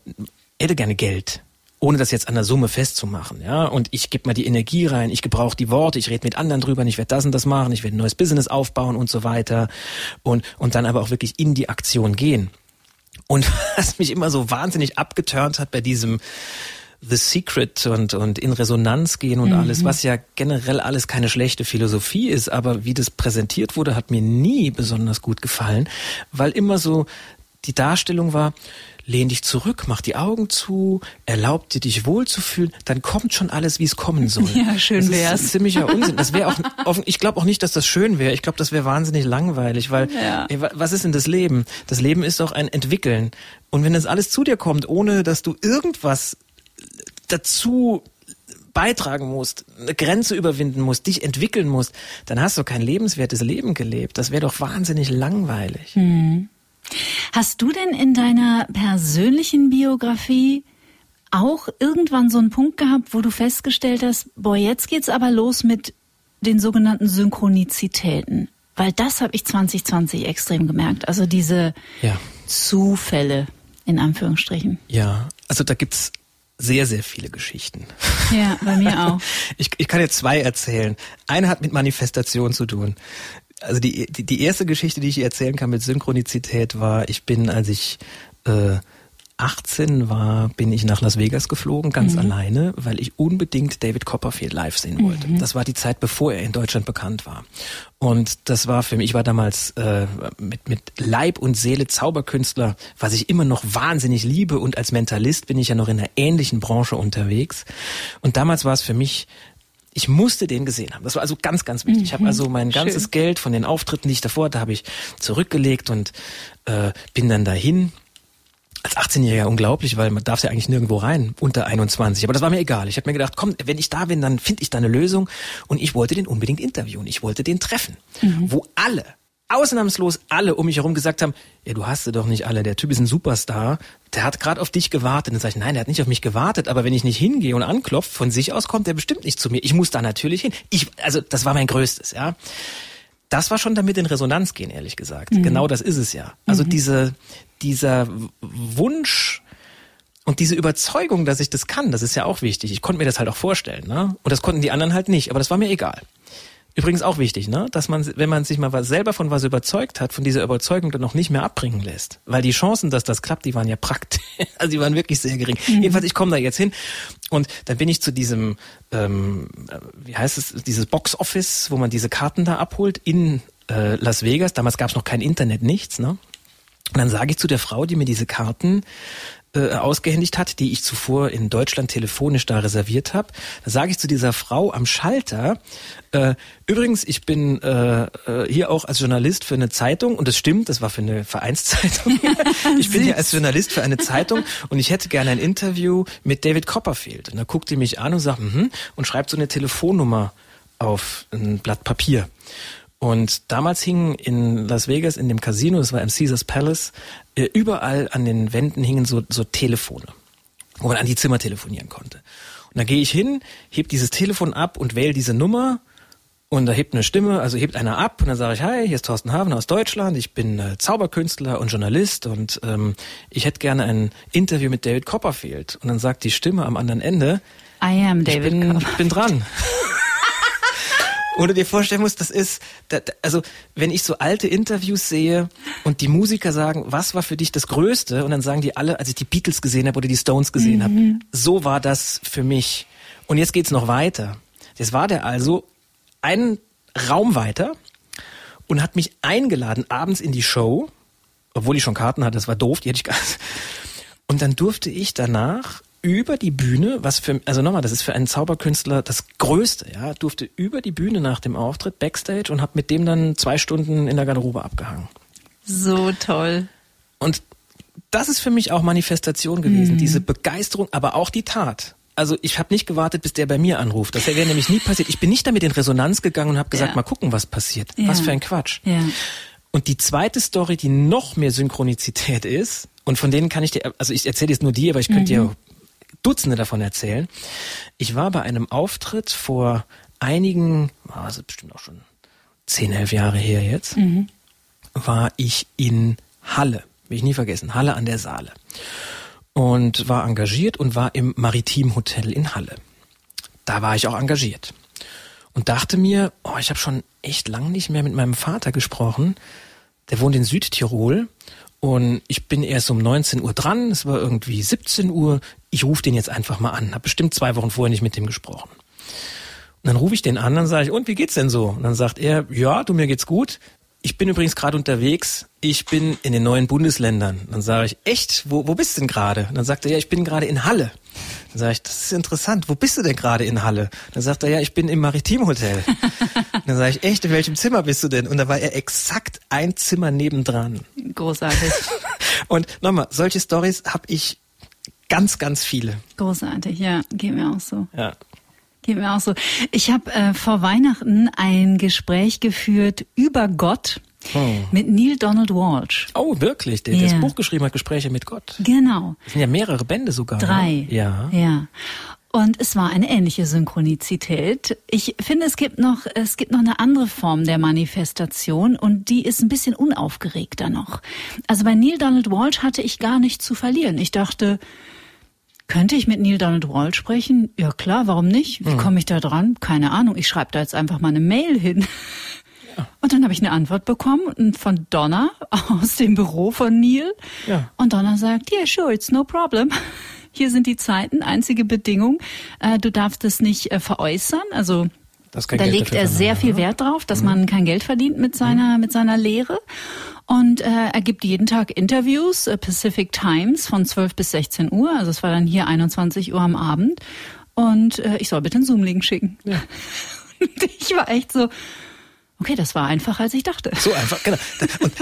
hätte gerne Geld. Ohne das jetzt an der Summe festzumachen, ja. Und ich gebe mal die Energie rein, ich gebrauche die Worte, ich rede mit anderen drüber, ich werde das und das machen, ich werde ein neues Business aufbauen und so weiter. Und, und dann aber auch wirklich in die Aktion gehen. Und was mich immer so wahnsinnig abgeturnt hat bei diesem The Secret und, und in Resonanz gehen und alles, was ja generell alles keine schlechte Philosophie ist, aber wie das präsentiert wurde, hat mir nie besonders gut gefallen, weil immer so die Darstellung war, lehn dich zurück, mach die Augen zu, erlaub dir dich wohlzufühlen, dann kommt schon alles, wie es kommen soll. Ja, schön das wär's. Ist ziemlicher Unsinn. Das wäre auch, offen- ich glaube auch nicht, dass das schön wäre. Ich glaube, das wäre wahnsinnig langweilig, weil Ja. ey, wa- was ist denn das Leben? Das Leben ist doch ein Entwickeln. Und wenn das alles zu dir kommt, ohne dass du irgendwas dazu beitragen musst, eine Grenze überwinden musst, dich entwickeln musst, dann hast du kein lebenswertes Leben gelebt. Das wäre doch wahnsinnig langweilig. Hast du denn in deiner persönlichen Biografie auch irgendwann so einen Punkt gehabt, wo du festgestellt hast, boah, jetzt geht's aber los mit den sogenannten Synchronizitäten? Weil das habe ich 2020 extrem gemerkt. Also diese ja. Zufälle in Anführungsstrichen. Ja, also da gibt's sehr, sehr viele Geschichten. Ja, bei mir auch. Ich, ich kann jetzt zwei erzählen. Eine hat mit Manifestation zu tun. Also die, die, die erste Geschichte, die ich erzählen kann mit Synchronizität war, ich bin, als ich äh, 18 war, bin ich nach Las Vegas geflogen, ganz mhm. alleine, weil ich unbedingt David Copperfield live sehen wollte. Mhm. Das war die Zeit, bevor er in Deutschland bekannt war. Und das war für mich, ich war damals äh, mit, mit Leib und Seele Zauberkünstler, was ich immer noch wahnsinnig liebe. Und als Mentalist bin ich ja noch in einer ähnlichen Branche unterwegs. Und damals war es für mich ich musste den gesehen haben. Das war also ganz, ganz wichtig. Ich habe mhm. also mein ganzes Schön. Geld von den Auftritten, die ich davor hatte, habe ich zurückgelegt und äh, bin dann dahin als 18-Jähriger unglaublich, weil man darf ja eigentlich nirgendwo rein unter 21. Aber das war mir egal. Ich habe mir gedacht, komm, wenn ich da bin, dann finde ich da eine Lösung. Und ich wollte den unbedingt interviewen. Ich wollte den treffen. Mhm. Wo alle, ausnahmslos alle um mich herum gesagt haben, ja, du hast sie doch nicht alle. Der Typ ist ein Superstar. Der hat gerade auf dich gewartet. Und dann sage ich, nein, der hat nicht auf mich gewartet. Aber wenn ich nicht hingehe und anklopfe, von sich aus kommt der bestimmt nicht zu mir. Ich muss da natürlich hin. Ich, also das war mein Größtes, ja das war schon damit in Resonanz gehen, ehrlich gesagt. Mhm. Genau das ist es ja. Also mhm. diese, dieser Wunsch und diese Überzeugung, dass ich das kann, das ist ja auch wichtig. Ich konnte mir das halt auch vorstellen, ne? Und das konnten die anderen halt nicht, aber das war mir egal. Übrigens auch wichtig, ne? dass man, wenn man sich mal selber von was überzeugt hat, von dieser Überzeugung dann noch nicht mehr abbringen lässt. Weil die Chancen, dass das klappt, die waren ja praktisch. Also die waren wirklich sehr gering. Mhm. Jedenfalls, ich komme da jetzt hin und dann bin ich zu diesem, ähm, wie heißt es, dieses Box Office, wo man diese Karten da abholt in äh, Las Vegas. Damals gab es noch kein Internet, nichts, ne? Und dann sage ich zu der Frau, die mir diese Karten äh, ausgehändigt hat, die ich zuvor in Deutschland telefonisch da reserviert habe. Da sage ich zu dieser Frau am Schalter, äh, übrigens, ich bin äh, äh, hier auch als Journalist für eine Zeitung und das stimmt, das war für eine Vereinszeitung. ich bin hier als Journalist für eine Zeitung und ich hätte gerne ein Interview mit David Copperfield. Und da guckt die mich an und sagt, mhm, und schreibt so eine Telefonnummer auf ein Blatt Papier. Und damals hingen in Las Vegas in dem Casino, das war im Caesars Palace, äh, überall an den Wänden hingen so, so Telefone, wo man an die Zimmer telefonieren konnte. Und da gehe ich hin, heb dieses Telefon ab und wähle diese Nummer und da hebt eine Stimme, also hebt einer ab und dann sage ich, hi, hier ist Thorsten Haven aus Deutschland, ich bin äh, Zauberkünstler und Journalist und ähm, ich hätte gerne ein Interview mit David Copperfield. Und dann sagt die Stimme am anderen Ende, I am David ich bin, ich bin dran. Oder dir vorstellen musst, das ist, also wenn ich so alte Interviews sehe und die Musiker sagen, was war für dich das Größte? Und dann sagen die alle, als ich die Beatles gesehen habe oder die Stones gesehen mhm. habe, so war das für mich. Und jetzt geht's noch weiter. Jetzt war der also einen Raum weiter und hat mich eingeladen abends in die Show, obwohl ich schon Karten hatte, das war doof, die hätte ich gar Und dann durfte ich danach über die Bühne, was für, also nochmal, das ist für einen Zauberkünstler das Größte, ja, durfte über die Bühne nach dem Auftritt Backstage und habe mit dem dann zwei Stunden in der Garderobe abgehangen. So toll. Und das ist für mich auch Manifestation gewesen, mhm. diese Begeisterung, aber auch die Tat. Also ich habe nicht gewartet, bis der bei mir anruft. Das wäre nämlich nie passiert. Ich bin nicht damit in Resonanz gegangen und habe gesagt, ja. mal gucken, was passiert. Ja. Was für ein Quatsch. Ja. Und die zweite Story, die noch mehr Synchronizität ist, und von denen kann ich dir, also ich erzähle jetzt nur die, aber ich könnte mhm. dir Dutzende davon erzählen. Ich war bei einem Auftritt vor einigen, also bestimmt auch schon zehn, elf Jahre her jetzt, mhm. war ich in Halle, will ich nie vergessen, Halle an der Saale. Und war engagiert und war im Maritim Hotel in Halle. Da war ich auch engagiert. Und dachte mir, oh, ich habe schon echt lang nicht mehr mit meinem Vater gesprochen. Der wohnt in Südtirol und ich bin erst um 19 Uhr dran, es war irgendwie 17 Uhr. Ich rufe den jetzt einfach mal an. Hab bestimmt zwei Wochen vorher nicht mit dem gesprochen. Und dann rufe ich den an, dann sage ich, und wie geht's denn so? Und dann sagt er, ja, du, mir geht's gut. Ich bin übrigens gerade unterwegs. Ich bin in den neuen Bundesländern. Dann sage ich, echt? Wo, wo bist du denn gerade? Dann sagt er, ja, ich bin gerade in Halle. Dann sage ich, das ist interessant. Wo bist du denn gerade in Halle? Dann sagt er, ja, ich bin im Maritimhotel. dann sage ich, echt, in welchem Zimmer bist du denn? Und da war er exakt ein Zimmer nebendran. Großartig. Und nochmal, solche Stories habe ich ganz, ganz viele. Großartig, ja, geht mir auch so. Ja. Geht mir auch so. Ich habe äh, vor Weihnachten ein Gespräch geführt über Gott Hm. Mit Neil Donald Walsh. Oh, wirklich? Der, yeah. das Buch geschrieben hat, Gespräche mit Gott. Genau. Das sind ja mehrere Bände sogar. Drei. Ne? Ja. Ja. Und es war eine ähnliche Synchronizität. Ich finde, es gibt noch, es gibt noch eine andere Form der Manifestation und die ist ein bisschen unaufgeregter noch. Also bei Neil Donald Walsh hatte ich gar nichts zu verlieren. Ich dachte, könnte ich mit Neil Donald Walsh sprechen? Ja klar, warum nicht? Wie hm. komme ich da dran? Keine Ahnung. Ich schreibe da jetzt einfach mal eine Mail hin. Und dann habe ich eine Antwort bekommen von Donna aus dem Büro von Neil. Ja. Und Donna sagt, yeah, sure, it's no problem. Hier sind die Zeiten. Einzige Bedingung, äh, du darfst es nicht äh, veräußern. Also da Geld legt er sehr viel Wert drauf, dass mhm. man kein Geld verdient mit seiner mhm. mit seiner Lehre. Und äh, er gibt jeden Tag Interviews, äh, Pacific Times von 12 bis 16 Uhr. Also es war dann hier 21 Uhr am Abend. Und äh, ich soll bitte einen Zoom-Link schicken. Ja. ich war echt so, Okay, das war einfacher, als ich dachte. So einfach, genau. Und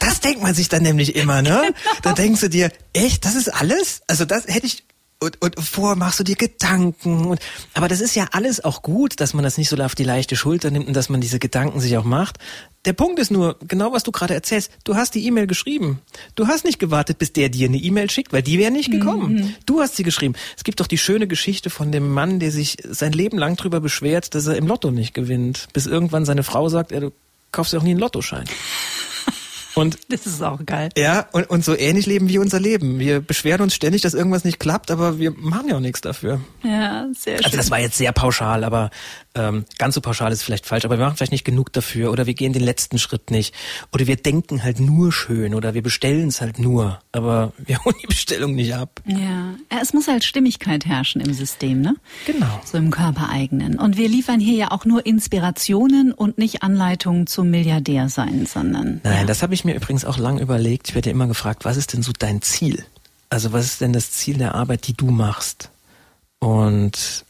das denkt man sich dann nämlich immer, ne? Genau. Da denkst du dir, echt, das ist alles? Also das hätte ich und, und vorher machst du dir Gedanken. Und, aber das ist ja alles auch gut, dass man das nicht so auf die leichte Schulter nimmt und dass man diese Gedanken sich auch macht. Der Punkt ist nur, genau was du gerade erzählst, du hast die E-Mail geschrieben. Du hast nicht gewartet, bis der dir eine E-Mail schickt, weil die wäre nicht gekommen. Mhm. Du hast sie geschrieben. Es gibt doch die schöne Geschichte von dem Mann, der sich sein Leben lang drüber beschwert, dass er im Lotto nicht gewinnt. Bis irgendwann seine Frau sagt, ja, du kaufst ja auch nie einen Lottoschein. Und das ist auch geil. Ja, und, und so ähnlich leben wir unser Leben. Wir beschweren uns ständig, dass irgendwas nicht klappt, aber wir machen ja auch nichts dafür. Ja, sehr schön. Also das war jetzt sehr pauschal, aber ähm, ganz so pauschal ist vielleicht falsch, aber wir machen vielleicht nicht genug dafür oder wir gehen den letzten Schritt nicht oder wir denken halt nur schön oder wir bestellen es halt nur, aber wir holen die Bestellung nicht ab. Ja, es muss halt Stimmigkeit herrschen im System, ne? Genau. So im Körpereigenen. Und wir liefern hier ja auch nur Inspirationen und nicht Anleitungen zum Milliardär sein, sondern. Nein, ja. das habe ich mir übrigens auch lang überlegt. Ich werde ja immer gefragt, was ist denn so dein Ziel? Also was ist denn das Ziel der Arbeit, die du machst? Und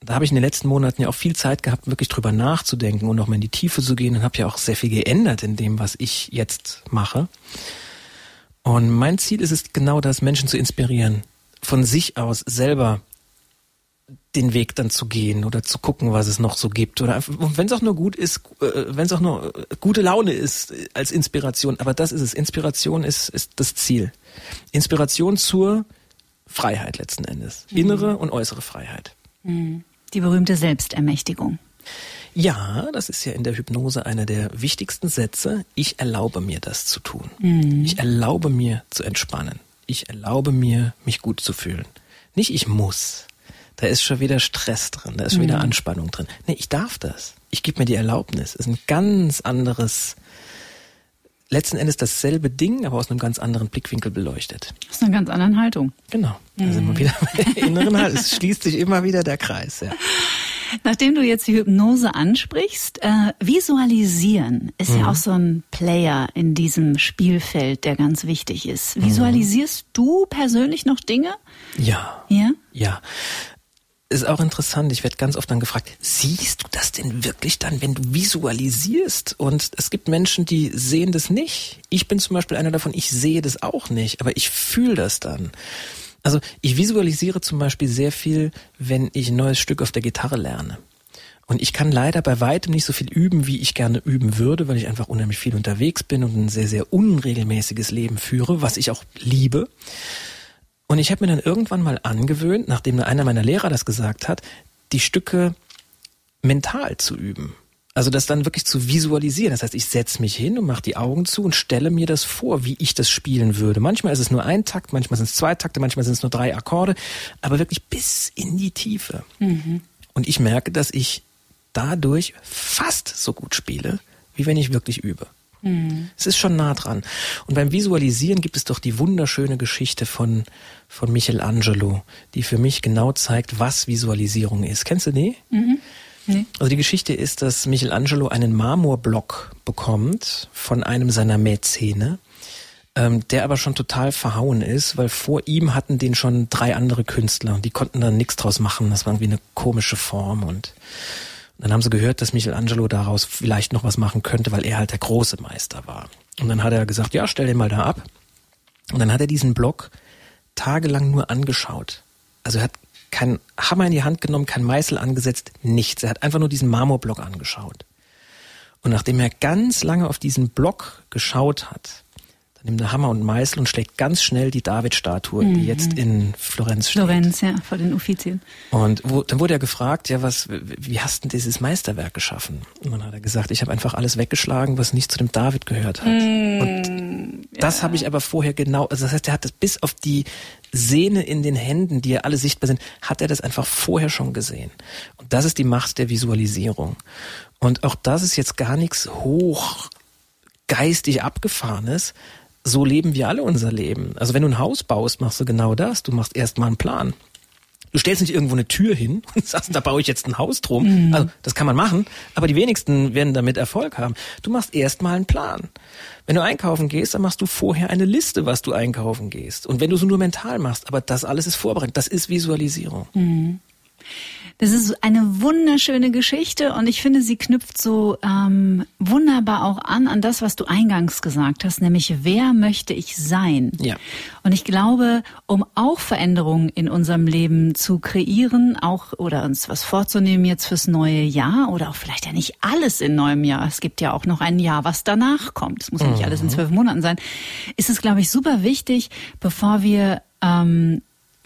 da habe ich in den letzten Monaten ja auch viel Zeit gehabt, wirklich drüber nachzudenken und nochmal in die Tiefe zu gehen und habe ja auch sehr viel geändert in dem, was ich jetzt mache. Und mein Ziel ist es genau das, Menschen zu inspirieren, von sich aus selber den Weg dann zu gehen oder zu gucken, was es noch so gibt oder wenn es auch nur gut ist, äh, wenn es auch nur gute Laune ist als Inspiration, aber das ist es. Inspiration ist ist das Ziel. Inspiration zur Freiheit letzten Endes, mhm. innere und äußere Freiheit. Mhm. Die berühmte Selbstermächtigung. Ja, das ist ja in der Hypnose einer der wichtigsten Sätze. Ich erlaube mir das zu tun. Mhm. Ich erlaube mir zu entspannen. Ich erlaube mir, mich gut zu fühlen. Nicht ich muss. Da ist schon wieder Stress drin, da ist schon mhm. wieder Anspannung drin. Nee, ich darf das. Ich gebe mir die Erlaubnis. Es ist ein ganz anderes, letzten Endes dasselbe Ding, aber aus einem ganz anderen Blickwinkel beleuchtet. Aus einer ganz anderen Haltung. Genau. Da sind wir mhm. wieder bei der inneren Haltung. Es schließt sich immer wieder der Kreis, ja. Nachdem du jetzt die Hypnose ansprichst, äh, visualisieren ist mhm. ja auch so ein Player in diesem Spielfeld, der ganz wichtig ist. Mhm. Visualisierst mhm. du persönlich noch Dinge? Ja. Ja? Ja ist auch interessant. Ich werde ganz oft dann gefragt, siehst du das denn wirklich dann, wenn du visualisierst? Und es gibt Menschen, die sehen das nicht. Ich bin zum Beispiel einer davon, ich sehe das auch nicht, aber ich fühle das dann. Also ich visualisiere zum Beispiel sehr viel, wenn ich ein neues Stück auf der Gitarre lerne. Und ich kann leider bei weitem nicht so viel üben, wie ich gerne üben würde, weil ich einfach unheimlich viel unterwegs bin und ein sehr, sehr unregelmäßiges Leben führe, was ich auch liebe. Und ich habe mir dann irgendwann mal angewöhnt, nachdem einer meiner Lehrer das gesagt hat, die Stücke mental zu üben. Also das dann wirklich zu visualisieren. Das heißt, ich setze mich hin und mache die Augen zu und stelle mir das vor, wie ich das spielen würde. Manchmal ist es nur ein Takt, manchmal sind es zwei Takte, manchmal sind es nur drei Akkorde, aber wirklich bis in die Tiefe. Mhm. Und ich merke, dass ich dadurch fast so gut spiele, wie wenn ich wirklich übe. Mhm. Es ist schon nah dran. Und beim Visualisieren gibt es doch die wunderschöne Geschichte von, von Michelangelo, die für mich genau zeigt, was Visualisierung ist. Kennst du die? Mhm. Nee. Also die Geschichte ist, dass Michelangelo einen Marmorblock bekommt von einem seiner Mäzene, ähm, der aber schon total verhauen ist, weil vor ihm hatten den schon drei andere Künstler und die konnten da nichts draus machen. Das war irgendwie eine komische Form und dann haben sie gehört, dass Michelangelo daraus vielleicht noch was machen könnte, weil er halt der große Meister war. Und dann hat er gesagt, ja, stell den mal da ab. Und dann hat er diesen Block tagelang nur angeschaut. Also er hat keinen Hammer in die Hand genommen, kein Meißel angesetzt, nichts. Er hat einfach nur diesen Marmorblock angeschaut. Und nachdem er ganz lange auf diesen Block geschaut hat, dann nimmt er Hammer und Meißel und schlägt ganz schnell die David-Statue, mhm. die jetzt in Florenz steht. Florenz, ja, vor den Uffizien. Und wo, dann wurde er gefragt, ja, was, wie hast du dieses Meisterwerk geschaffen? Und dann hat er gesagt, ich habe einfach alles weggeschlagen, was nicht zu dem David gehört hat. Mhm. Und das ja. habe ich aber vorher genau, also das heißt, er hat das bis auf die Sehne in den Händen, die ja alle sichtbar sind, hat er das einfach vorher schon gesehen. Und das ist die Macht der Visualisierung. Und auch das ist jetzt gar nichts hoch geistig abgefahrenes, so leben wir alle unser Leben. Also wenn du ein Haus baust, machst du genau das. Du machst erstmal einen Plan. Du stellst nicht irgendwo eine Tür hin und sagst, da baue ich jetzt ein Haus drum. Mhm. Also das kann man machen, aber die wenigsten werden damit Erfolg haben. Du machst erstmal einen Plan. Wenn du einkaufen gehst, dann machst du vorher eine Liste, was du einkaufen gehst. Und wenn du so nur mental machst, aber das alles ist vorbereitet, das ist Visualisierung. Mhm. Das ist eine wunderschöne Geschichte und ich finde, sie knüpft so ähm, wunderbar auch an an das, was du eingangs gesagt hast, nämlich wer möchte ich sein? Ja. Und ich glaube, um auch Veränderungen in unserem Leben zu kreieren, auch oder uns was vorzunehmen jetzt fürs neue Jahr oder auch vielleicht ja nicht alles in neuem Jahr. Es gibt ja auch noch ein Jahr, was danach kommt. Es muss ja nicht alles in mhm. zwölf Monaten sein. Ist es, glaube ich, super wichtig, bevor wir ähm,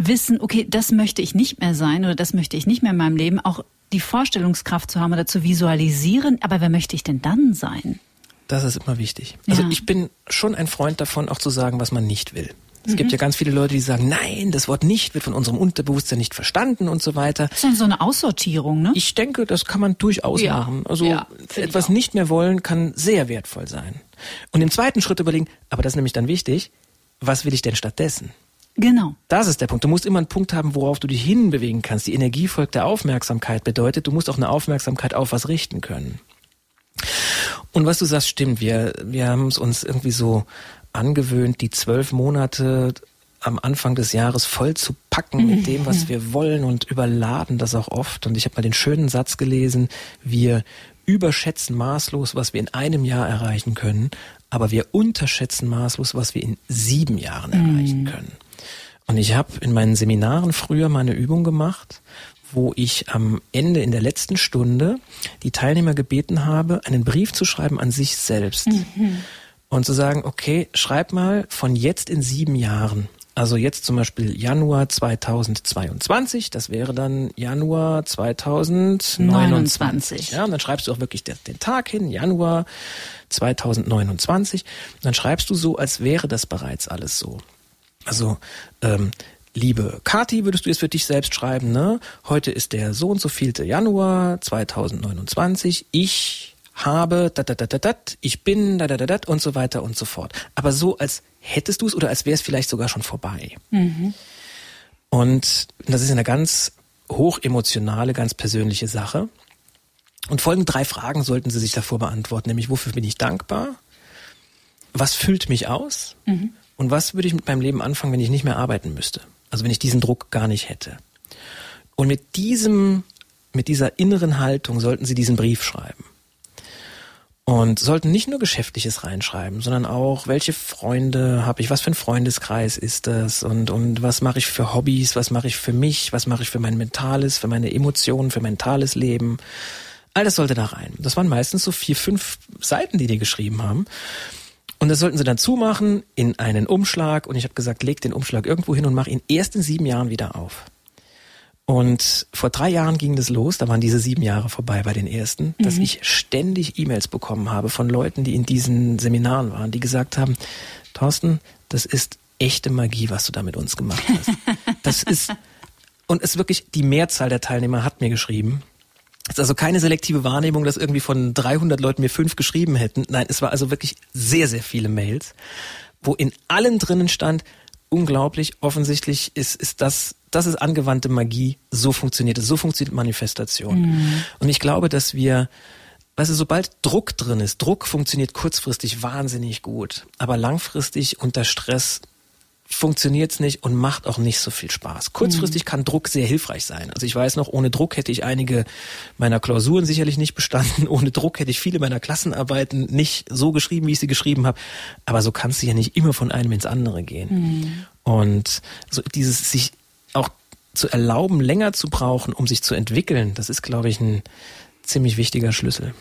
wissen, okay, das möchte ich nicht mehr sein oder das möchte ich nicht mehr in meinem Leben, auch die Vorstellungskraft zu haben oder zu visualisieren, aber wer möchte ich denn dann sein? Das ist immer wichtig. Also ja. ich bin schon ein Freund davon, auch zu sagen, was man nicht will. Es mhm. gibt ja ganz viele Leute, die sagen, nein, das Wort nicht wird von unserem Unterbewusstsein nicht verstanden und so weiter. Das ist ja so eine Aussortierung, ne? Ich denke, das kann man durchaus ja. machen. Also ja, etwas nicht mehr wollen kann sehr wertvoll sein. Und im zweiten Schritt überlegen, aber das ist nämlich dann wichtig, was will ich denn stattdessen? Genau. Das ist der Punkt. Du musst immer einen Punkt haben, worauf du dich hinbewegen kannst. Die Energie folgt der Aufmerksamkeit bedeutet, du musst auch eine Aufmerksamkeit auf was richten können. Und was du sagst, stimmt. Wir, wir haben es uns irgendwie so angewöhnt, die zwölf Monate am Anfang des Jahres voll zu packen mit dem, was wir wollen und überladen das auch oft. Und ich habe mal den schönen Satz gelesen, wir überschätzen maßlos, was wir in einem Jahr erreichen können, aber wir unterschätzen maßlos, was wir in sieben Jahren erreichen können. Und ich habe in meinen Seminaren früher mal eine Übung gemacht, wo ich am Ende in der letzten Stunde die Teilnehmer gebeten habe, einen Brief zu schreiben an sich selbst. Mhm. Und zu sagen, okay, schreib mal von jetzt in sieben Jahren. Also jetzt zum Beispiel Januar 2022, das wäre dann Januar 2029. 29. Ja, und dann schreibst du auch wirklich den Tag hin, Januar 2029. Und dann schreibst du so, als wäre das bereits alles so. Also, ähm, liebe Kati, würdest du jetzt für dich selbst schreiben, ne? Heute ist der so und so vielte Januar 2029. Ich habe da da da da da, ich bin da da da da und so weiter und so fort. Aber so als hättest du es oder als wäre es vielleicht sogar schon vorbei. Mhm. Und das ist eine ganz hochemotionale, ganz persönliche Sache. Und folgende drei Fragen sollten Sie sich davor beantworten, nämlich wofür bin ich dankbar? Was füllt mich aus? Mhm. Und was würde ich mit meinem Leben anfangen, wenn ich nicht mehr arbeiten müsste? Also wenn ich diesen Druck gar nicht hätte. Und mit diesem, mit dieser inneren Haltung sollten Sie diesen Brief schreiben. Und sollten nicht nur Geschäftliches reinschreiben, sondern auch, welche Freunde habe ich, was für ein Freundeskreis ist das und, und was mache ich für Hobbys, was mache ich für mich, was mache ich für mein mentales, für meine Emotionen, für mentales Leben. All das sollte da rein. Das waren meistens so vier, fünf Seiten, die die geschrieben haben. Und das sollten sie dann zumachen in einen Umschlag. Und ich habe gesagt, leg den Umschlag irgendwo hin und mach ihn erst in sieben Jahren wieder auf. Und vor drei Jahren ging das los, da waren diese sieben Jahre vorbei bei den ersten, mhm. dass ich ständig E-Mails bekommen habe von Leuten, die in diesen Seminaren waren, die gesagt haben, Thorsten, das ist echte Magie, was du da mit uns gemacht hast. Das ist, und es wirklich, die Mehrzahl der Teilnehmer hat mir geschrieben, es ist also keine selektive Wahrnehmung, dass irgendwie von 300 Leuten mir fünf geschrieben hätten. Nein, es war also wirklich sehr, sehr viele Mails, wo in allen drinnen stand, unglaublich, offensichtlich ist, ist das, das ist angewandte Magie, so funktioniert es, so funktioniert Manifestation. Mhm. Und ich glaube, dass wir, weißt du, sobald Druck drin ist, Druck funktioniert kurzfristig wahnsinnig gut, aber langfristig unter Stress funktioniert's nicht und macht auch nicht so viel Spaß. Kurzfristig mhm. kann Druck sehr hilfreich sein. Also ich weiß noch, ohne Druck hätte ich einige meiner Klausuren sicherlich nicht bestanden. Ohne Druck hätte ich viele meiner Klassenarbeiten nicht so geschrieben, wie ich sie geschrieben habe. Aber so kannst du ja nicht immer von einem ins andere gehen. Mhm. Und so dieses sich auch zu erlauben, länger zu brauchen, um sich zu entwickeln, das ist, glaube ich, ein ziemlich wichtiger Schlüssel.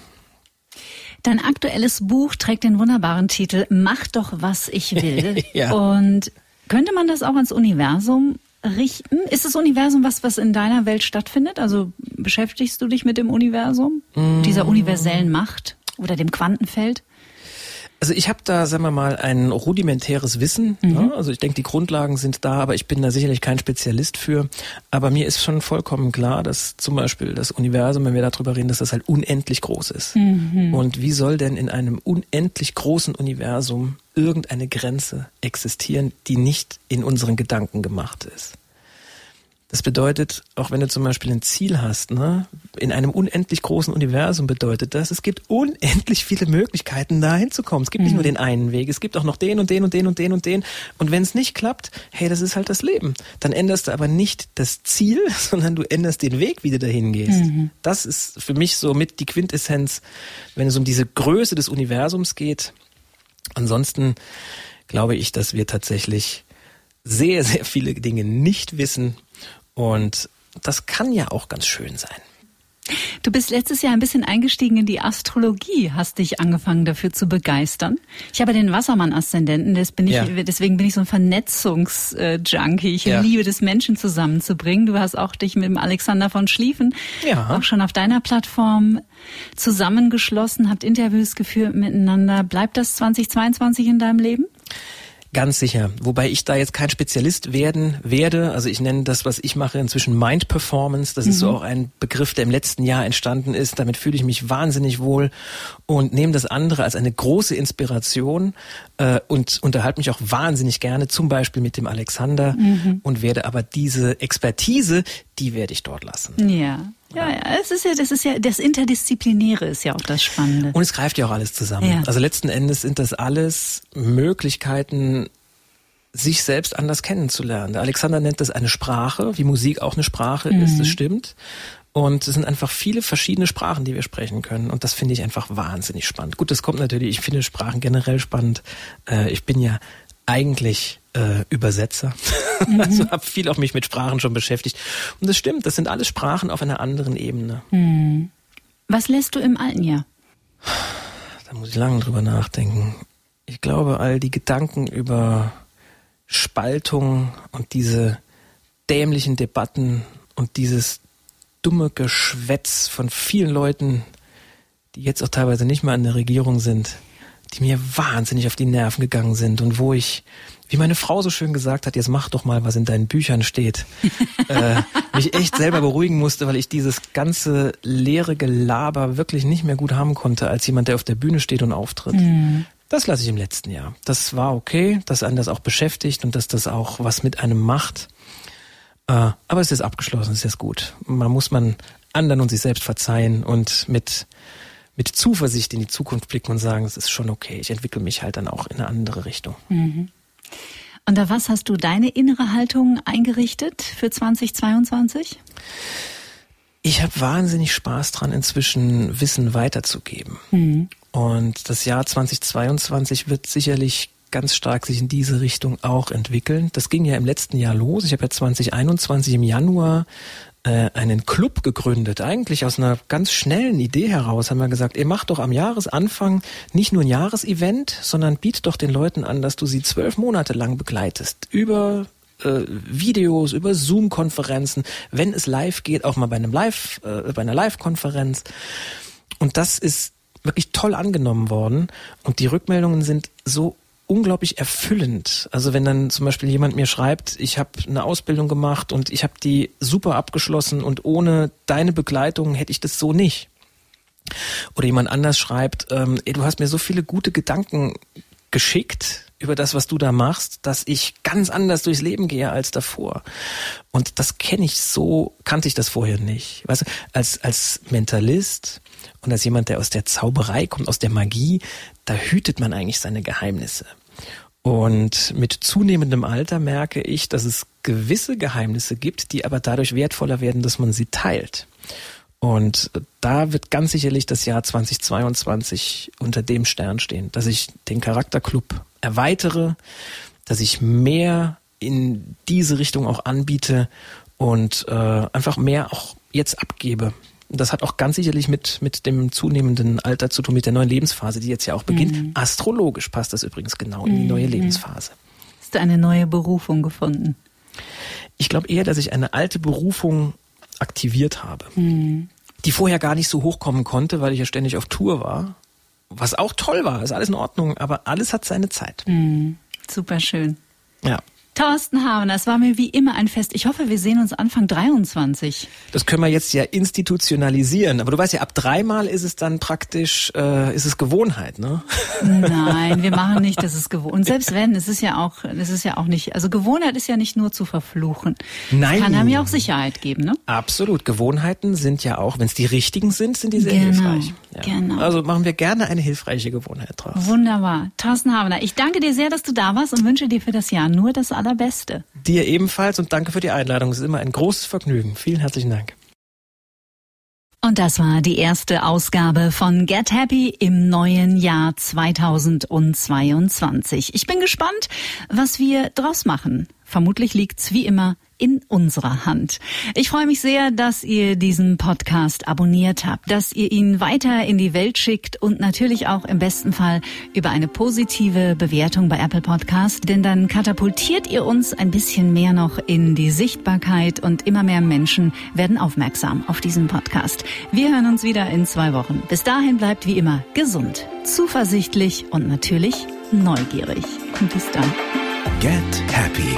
Dein aktuelles Buch trägt den wunderbaren Titel Mach doch, was ich will. ja. Und könnte man das auch ans Universum richten? Ist das Universum was, was in deiner Welt stattfindet? Also beschäftigst du dich mit dem Universum, mm. dieser universellen Macht oder dem Quantenfeld? Also ich habe da, sagen wir mal, ein rudimentäres Wissen. Mhm. Ne? Also ich denke, die Grundlagen sind da, aber ich bin da sicherlich kein Spezialist für. Aber mir ist schon vollkommen klar, dass zum Beispiel das Universum, wenn wir darüber reden, dass das halt unendlich groß ist. Mhm. Und wie soll denn in einem unendlich großen Universum irgendeine Grenze existieren, die nicht in unseren Gedanken gemacht ist? Das bedeutet, auch wenn du zum Beispiel ein Ziel hast, ne, in einem unendlich großen Universum bedeutet das, es gibt unendlich viele Möglichkeiten, da hinzukommen. Es gibt nicht nur mhm. den einen Weg, es gibt auch noch den und den und den und den und den. Und wenn es nicht klappt, hey, das ist halt das Leben. Dann änderst du aber nicht das Ziel, sondern du änderst den Weg, wie du dahin gehst. Mhm. Das ist für mich so mit die Quintessenz, wenn es um diese Größe des Universums geht. Ansonsten glaube ich, dass wir tatsächlich sehr, sehr viele Dinge nicht wissen und das kann ja auch ganz schön sein. Du bist letztes Jahr ein bisschen eingestiegen in die Astrologie, hast dich angefangen dafür zu begeistern. Ich habe den Wassermann-Aszendenten, ja. deswegen bin ich so ein Vernetzungsjunkie. Ich ja. liebe es, Menschen zusammenzubringen. Du hast auch dich mit dem Alexander von Schlieffen ja. auch schon auf deiner Plattform zusammengeschlossen, habt Interviews geführt miteinander. Bleibt das 2022 in deinem Leben? Ganz sicher. Wobei ich da jetzt kein Spezialist werden werde. Also ich nenne das, was ich mache, inzwischen Mind Performance. Das mhm. ist so mhm. auch ein Begriff, der im letzten Jahr entstanden ist. Damit fühle ich mich wahnsinnig wohl und nehme das andere als eine große Inspiration äh, und unterhalte mich auch wahnsinnig gerne, zum Beispiel mit dem Alexander mhm. und werde aber diese Expertise, die werde ich dort lassen. Ja. Ja, ja, es ist ja, das ist ja, das Interdisziplinäre ist ja auch das Spannende. Und es greift ja auch alles zusammen. Ja. Also letzten Endes sind das alles Möglichkeiten, sich selbst anders kennenzulernen. Der Alexander nennt das eine Sprache, wie Musik auch eine Sprache mhm. ist, das stimmt. Und es sind einfach viele verschiedene Sprachen, die wir sprechen können. Und das finde ich einfach wahnsinnig spannend. Gut, das kommt natürlich, ich finde Sprachen generell spannend. Äh, ich bin ja eigentlich äh, Übersetzer. Mhm. Also habe viel auch mich mit Sprachen schon beschäftigt. Und das stimmt, das sind alles Sprachen auf einer anderen Ebene. Mhm. Was lässt du im alten Jahr? Da muss ich lange drüber nachdenken. Ich glaube, all die Gedanken über Spaltung und diese dämlichen Debatten und dieses dumme Geschwätz von vielen Leuten, die jetzt auch teilweise nicht mal in der Regierung sind, die mir wahnsinnig auf die Nerven gegangen sind und wo ich, wie meine Frau so schön gesagt hat, jetzt mach doch mal, was in deinen Büchern steht, äh, mich echt selber beruhigen musste, weil ich dieses ganze leere Gelaber wirklich nicht mehr gut haben konnte, als jemand, der auf der Bühne steht und auftritt. Mhm. Das lasse ich im letzten Jahr. Das war okay, dass einen das auch beschäftigt und dass das auch was mit einem macht. Äh, aber es ist abgeschlossen, es ist gut. Man muss man anderen und sich selbst verzeihen und mit mit Zuversicht in die Zukunft blicken und sagen, es ist schon okay, ich entwickle mich halt dann auch in eine andere Richtung. Mhm. Und da was hast du deine innere Haltung eingerichtet für 2022? Ich habe wahnsinnig Spaß dran, inzwischen Wissen weiterzugeben. Mhm. Und das Jahr 2022 wird sicherlich ganz stark sich in diese Richtung auch entwickeln. Das ging ja im letzten Jahr los. Ich habe ja 2021 im Januar äh, einen Club gegründet. Eigentlich aus einer ganz schnellen Idee heraus haben wir gesagt, ihr macht doch am Jahresanfang nicht nur ein Jahresevent, sondern bietet doch den Leuten an, dass du sie zwölf Monate lang begleitest. Über äh, Videos, über Zoom-Konferenzen, wenn es live geht, auch mal bei einem Live, äh, bei einer Live-Konferenz. Und das ist wirklich toll angenommen worden. Und die Rückmeldungen sind so unglaublich erfüllend. Also wenn dann zum Beispiel jemand mir schreibt, ich habe eine Ausbildung gemacht und ich habe die super abgeschlossen und ohne deine Begleitung hätte ich das so nicht. Oder jemand anders schreibt, ähm, ey, du hast mir so viele gute Gedanken geschickt über das, was du da machst, dass ich ganz anders durchs Leben gehe als davor. Und das kenne ich so, kannte ich das vorher nicht. Weißt du, als, als Mentalist und als jemand, der aus der Zauberei kommt, aus der Magie, da hütet man eigentlich seine Geheimnisse. Und mit zunehmendem Alter merke ich, dass es gewisse Geheimnisse gibt, die aber dadurch wertvoller werden, dass man sie teilt. Und da wird ganz sicherlich das Jahr 2022 unter dem Stern stehen, dass ich den Charakterclub erweitere, dass ich mehr in diese Richtung auch anbiete und äh, einfach mehr auch jetzt abgebe das hat auch ganz sicherlich mit, mit dem zunehmenden Alter zu tun, mit der neuen Lebensphase, die jetzt ja auch beginnt. Mhm. Astrologisch passt das übrigens genau in die neue mhm. Lebensphase. Hast du eine neue Berufung gefunden? Ich glaube eher, dass ich eine alte Berufung aktiviert habe, mhm. die vorher gar nicht so hochkommen konnte, weil ich ja ständig auf Tour war. Was auch toll war, ist alles in Ordnung, aber alles hat seine Zeit. Mhm. Super schön. Ja. Thorsten Havener, es war mir wie immer ein Fest. Ich hoffe, wir sehen uns Anfang 23. Das können wir jetzt ja institutionalisieren. Aber du weißt ja, ab dreimal ist es dann praktisch, äh, ist es Gewohnheit, ne? Nein, wir machen nicht, das ist Gewohnheit. Und selbst wenn, es ist ja auch, es ist ja auch nicht, also Gewohnheit ist ja nicht nur zu verfluchen. Nein. Es kann einem ja auch Sicherheit geben, ne? Absolut. Gewohnheiten sind ja auch, wenn es die richtigen sind, sind die sehr genau, hilfreich. Ja. Genau. Also machen wir gerne eine hilfreiche Gewohnheit draus. Wunderbar. Thorsten Havener, ich danke dir sehr, dass du da warst und wünsche dir für das Jahr nur das Allerbeste. Dir ebenfalls und danke für die Einladung. Es ist immer ein großes Vergnügen. Vielen herzlichen Dank. Und das war die erste Ausgabe von Get Happy im neuen Jahr 2022. Ich bin gespannt, was wir draus machen. Vermutlich liegt's wie immer in unserer Hand. Ich freue mich sehr, dass ihr diesen Podcast abonniert habt, dass ihr ihn weiter in die Welt schickt und natürlich auch im besten Fall über eine positive Bewertung bei Apple Podcast, denn dann katapultiert ihr uns ein bisschen mehr noch in die Sichtbarkeit und immer mehr Menschen werden aufmerksam auf diesen Podcast. Wir hören uns wieder in zwei Wochen. Bis dahin bleibt wie immer gesund, zuversichtlich und natürlich neugierig. Bis dann. Get Happy